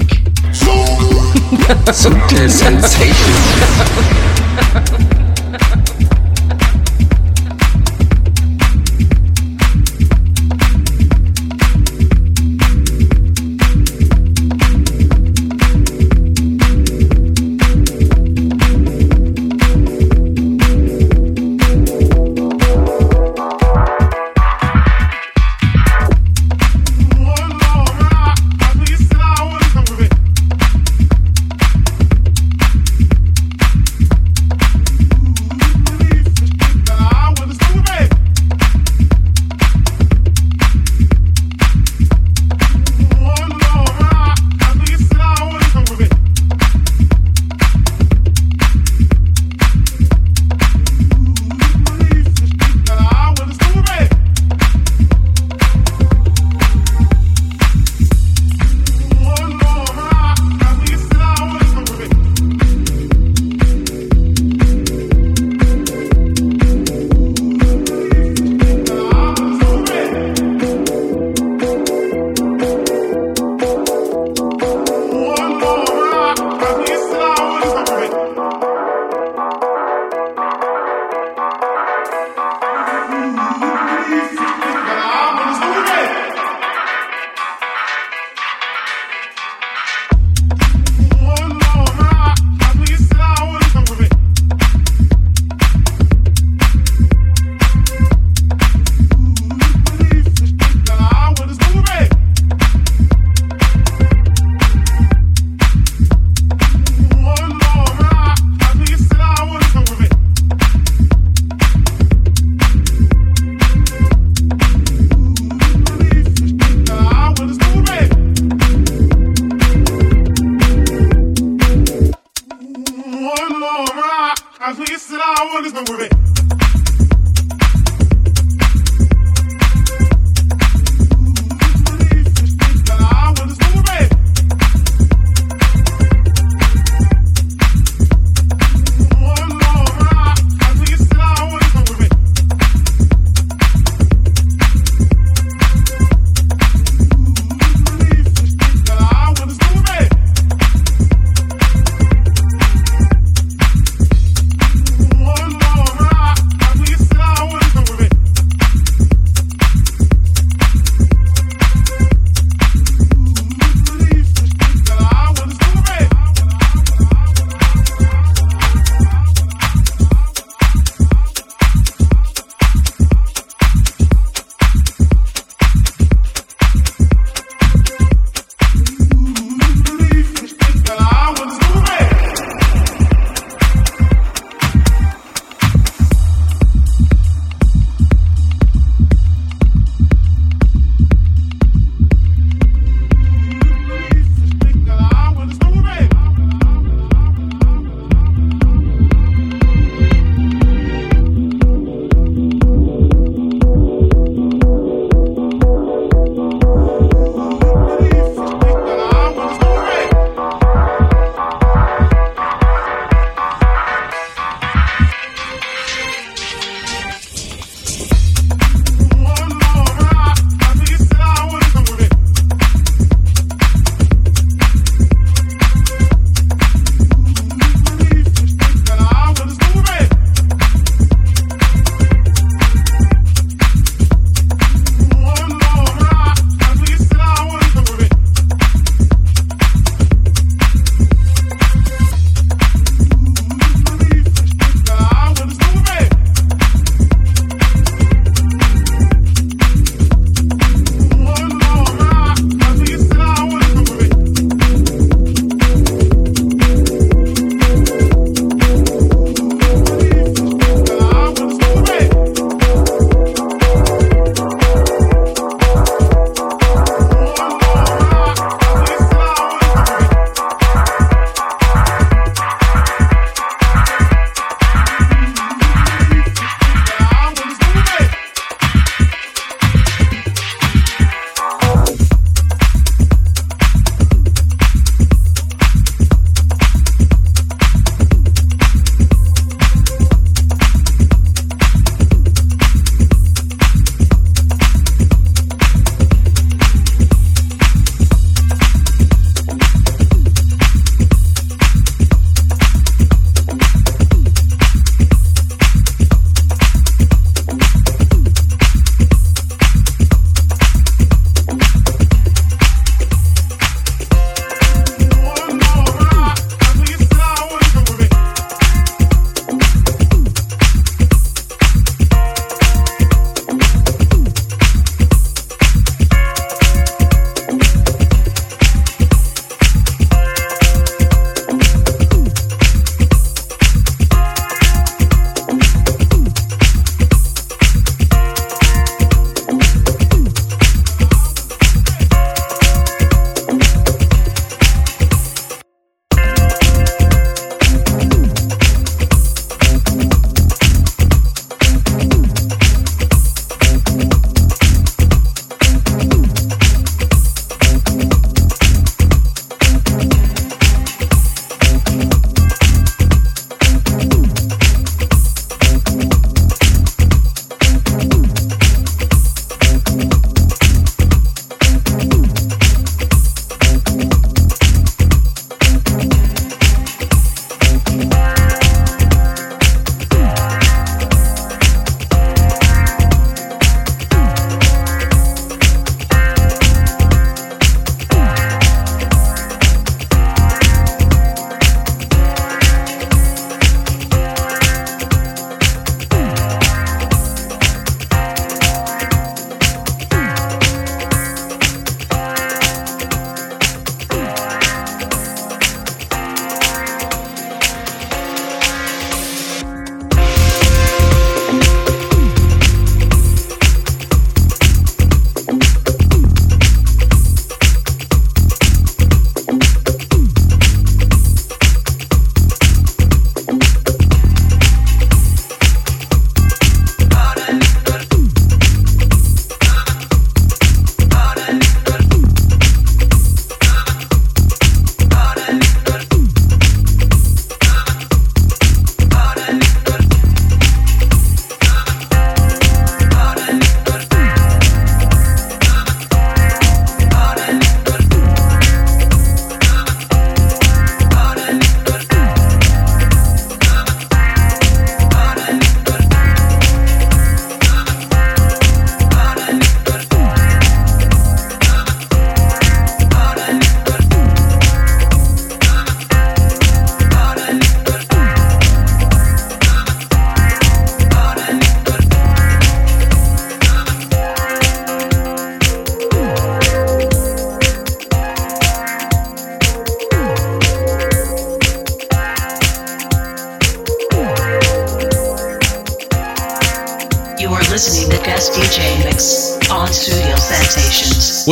Sensations.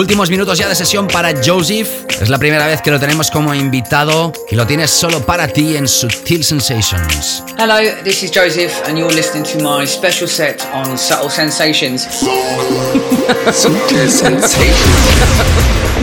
Últimos minutos ya de sesión para Joseph. Es la primera vez que lo tenemos como invitado y lo tienes solo para ti en Subtil Sensations. Hello, this is Joseph, and you're listening to my special set on Subtle Sensations. Subtle Sensations.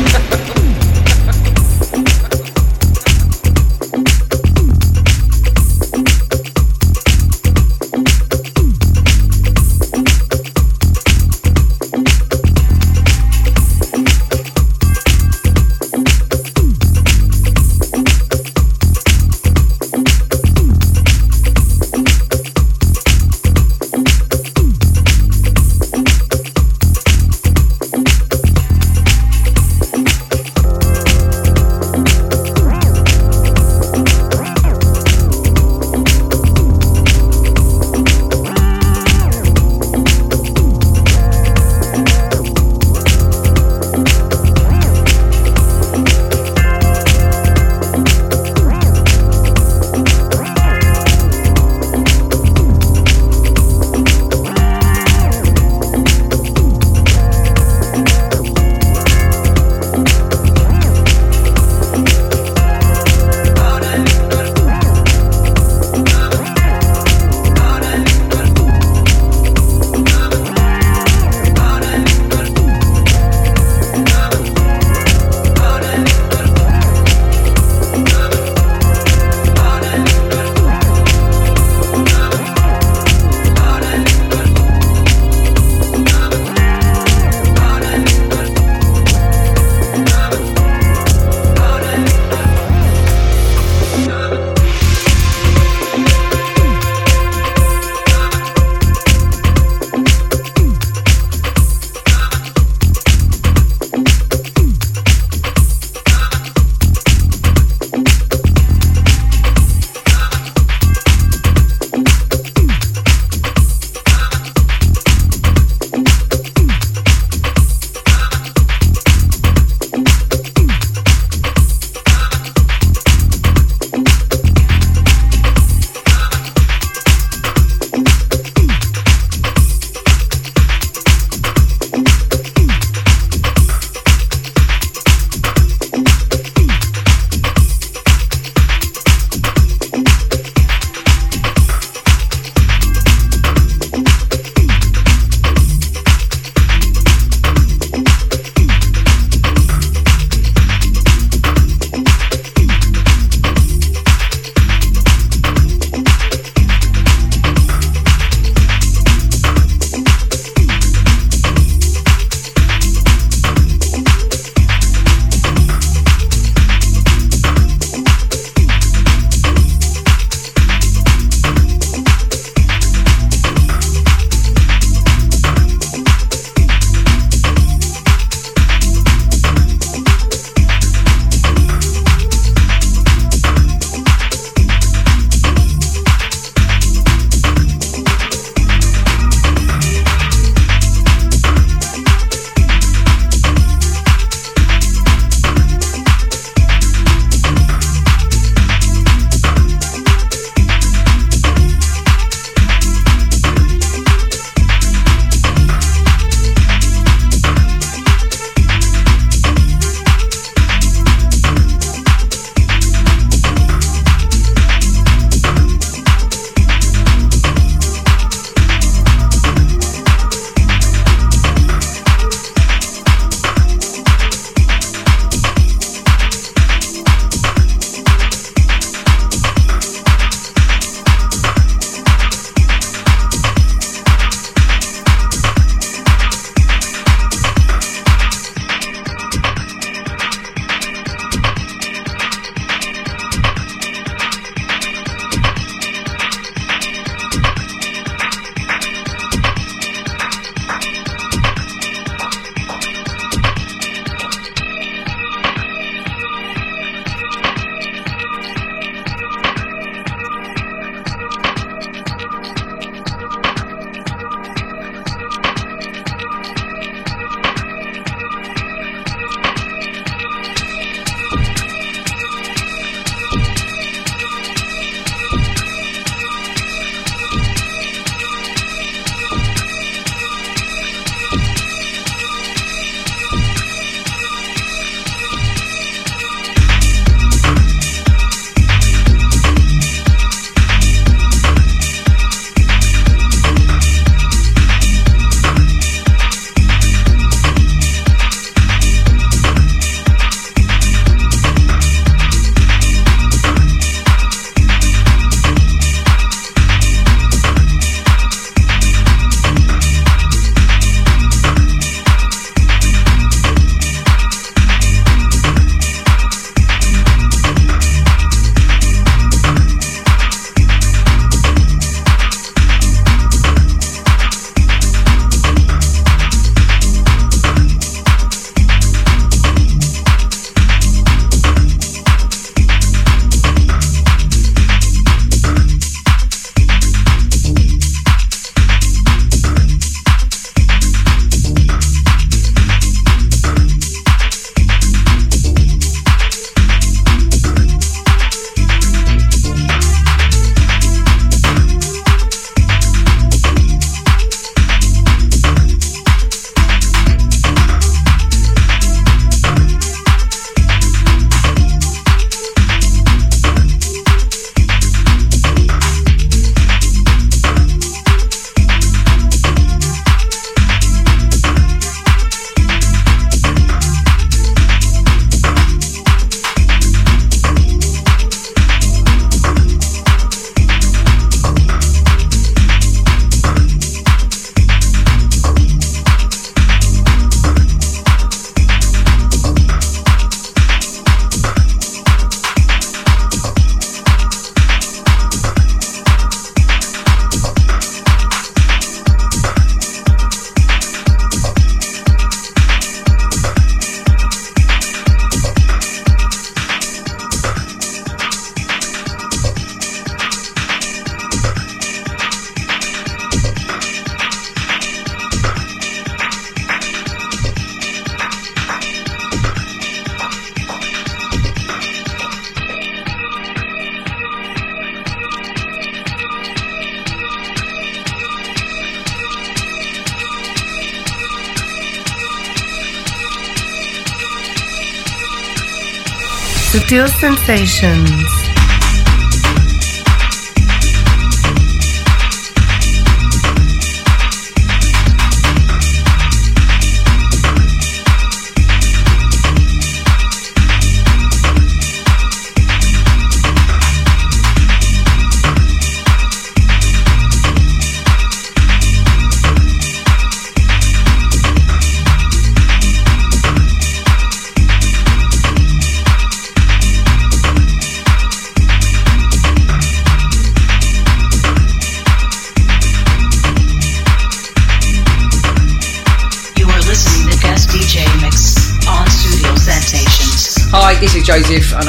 Sutil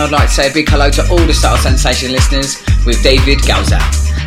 I'd like to say a big hello to all the Sensation listeners with David Galza.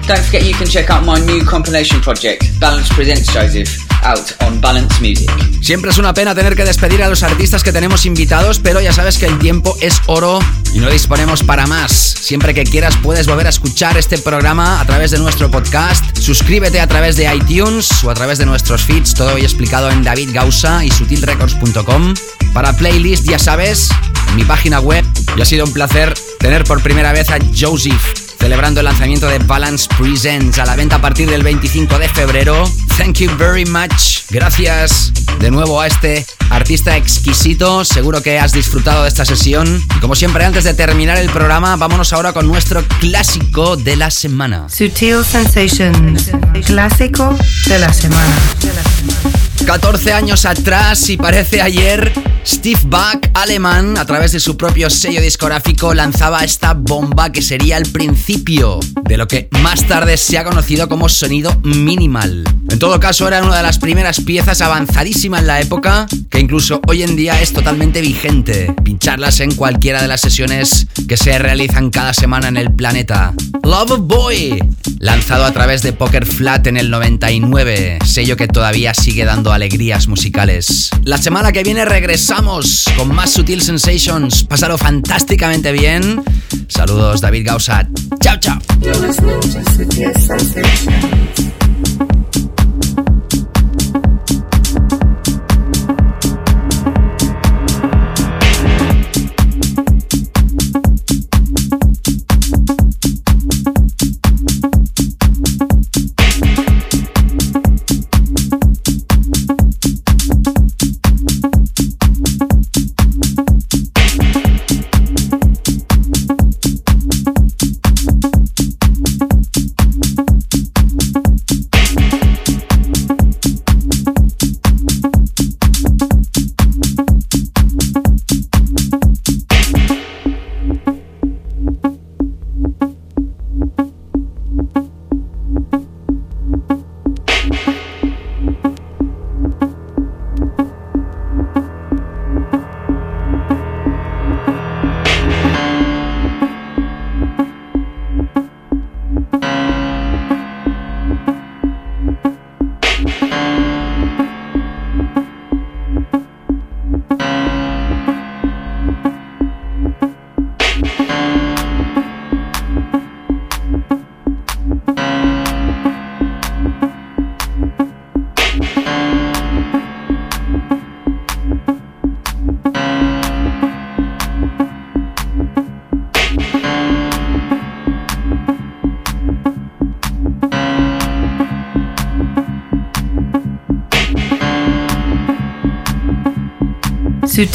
Don't forget you can check out my new compilation project, Balance Presents Joseph, out on Balance Music. Siempre es una pena tener que despedir a los artistas que tenemos invitados, pero ya sabes que el tiempo es oro y no disponemos para más. Siempre que quieras puedes volver a escuchar este programa a través de nuestro podcast. Suscríbete a través de iTunes o a través de nuestros feeds, todo hoy explicado en David Gausa y sutilrecords.com. Para playlist, ya sabes, en mi página web. Y ha sido un placer tener por primera vez a Joseph celebrando el lanzamiento de Balance Presents a la venta a partir del 25 de febrero. Thank you very much. Gracias de nuevo a este artista exquisito. Seguro que has disfrutado de esta sesión. Y como siempre, antes de terminar el programa, vámonos ahora con nuestro clásico de la semana. Sutil Sensations. Clásico de la semana. 14 años atrás y parece ayer, Steve Buck, alemán, a través de su propio sello discográfico, lanzaba esta bomba que sería el principio de lo que más tarde se ha conocido como sonido minimal. En todo caso, era una de las primeras piezas avanzadísimas en la época, que incluso hoy en día es totalmente vigente. Pincharlas en cualquiera de las sesiones que se realizan cada semana en el planeta. Love Boy, lanzado a través de Poker Flat en el 99, sello que todavía sigue dando alegrías musicales. La semana que viene regresamos con más Sutil Sensations. Pásalo fantásticamente bien. Saludos, David Gausa. Chao, chao.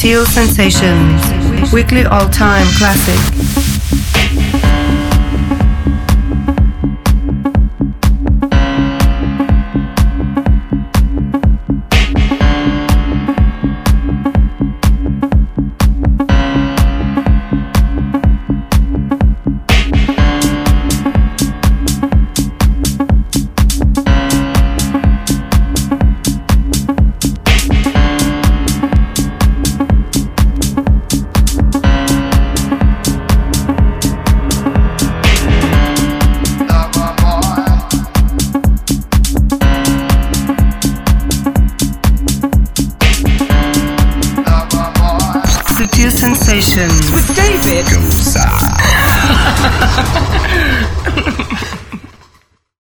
Sutil Sensations. Weekly all time classic.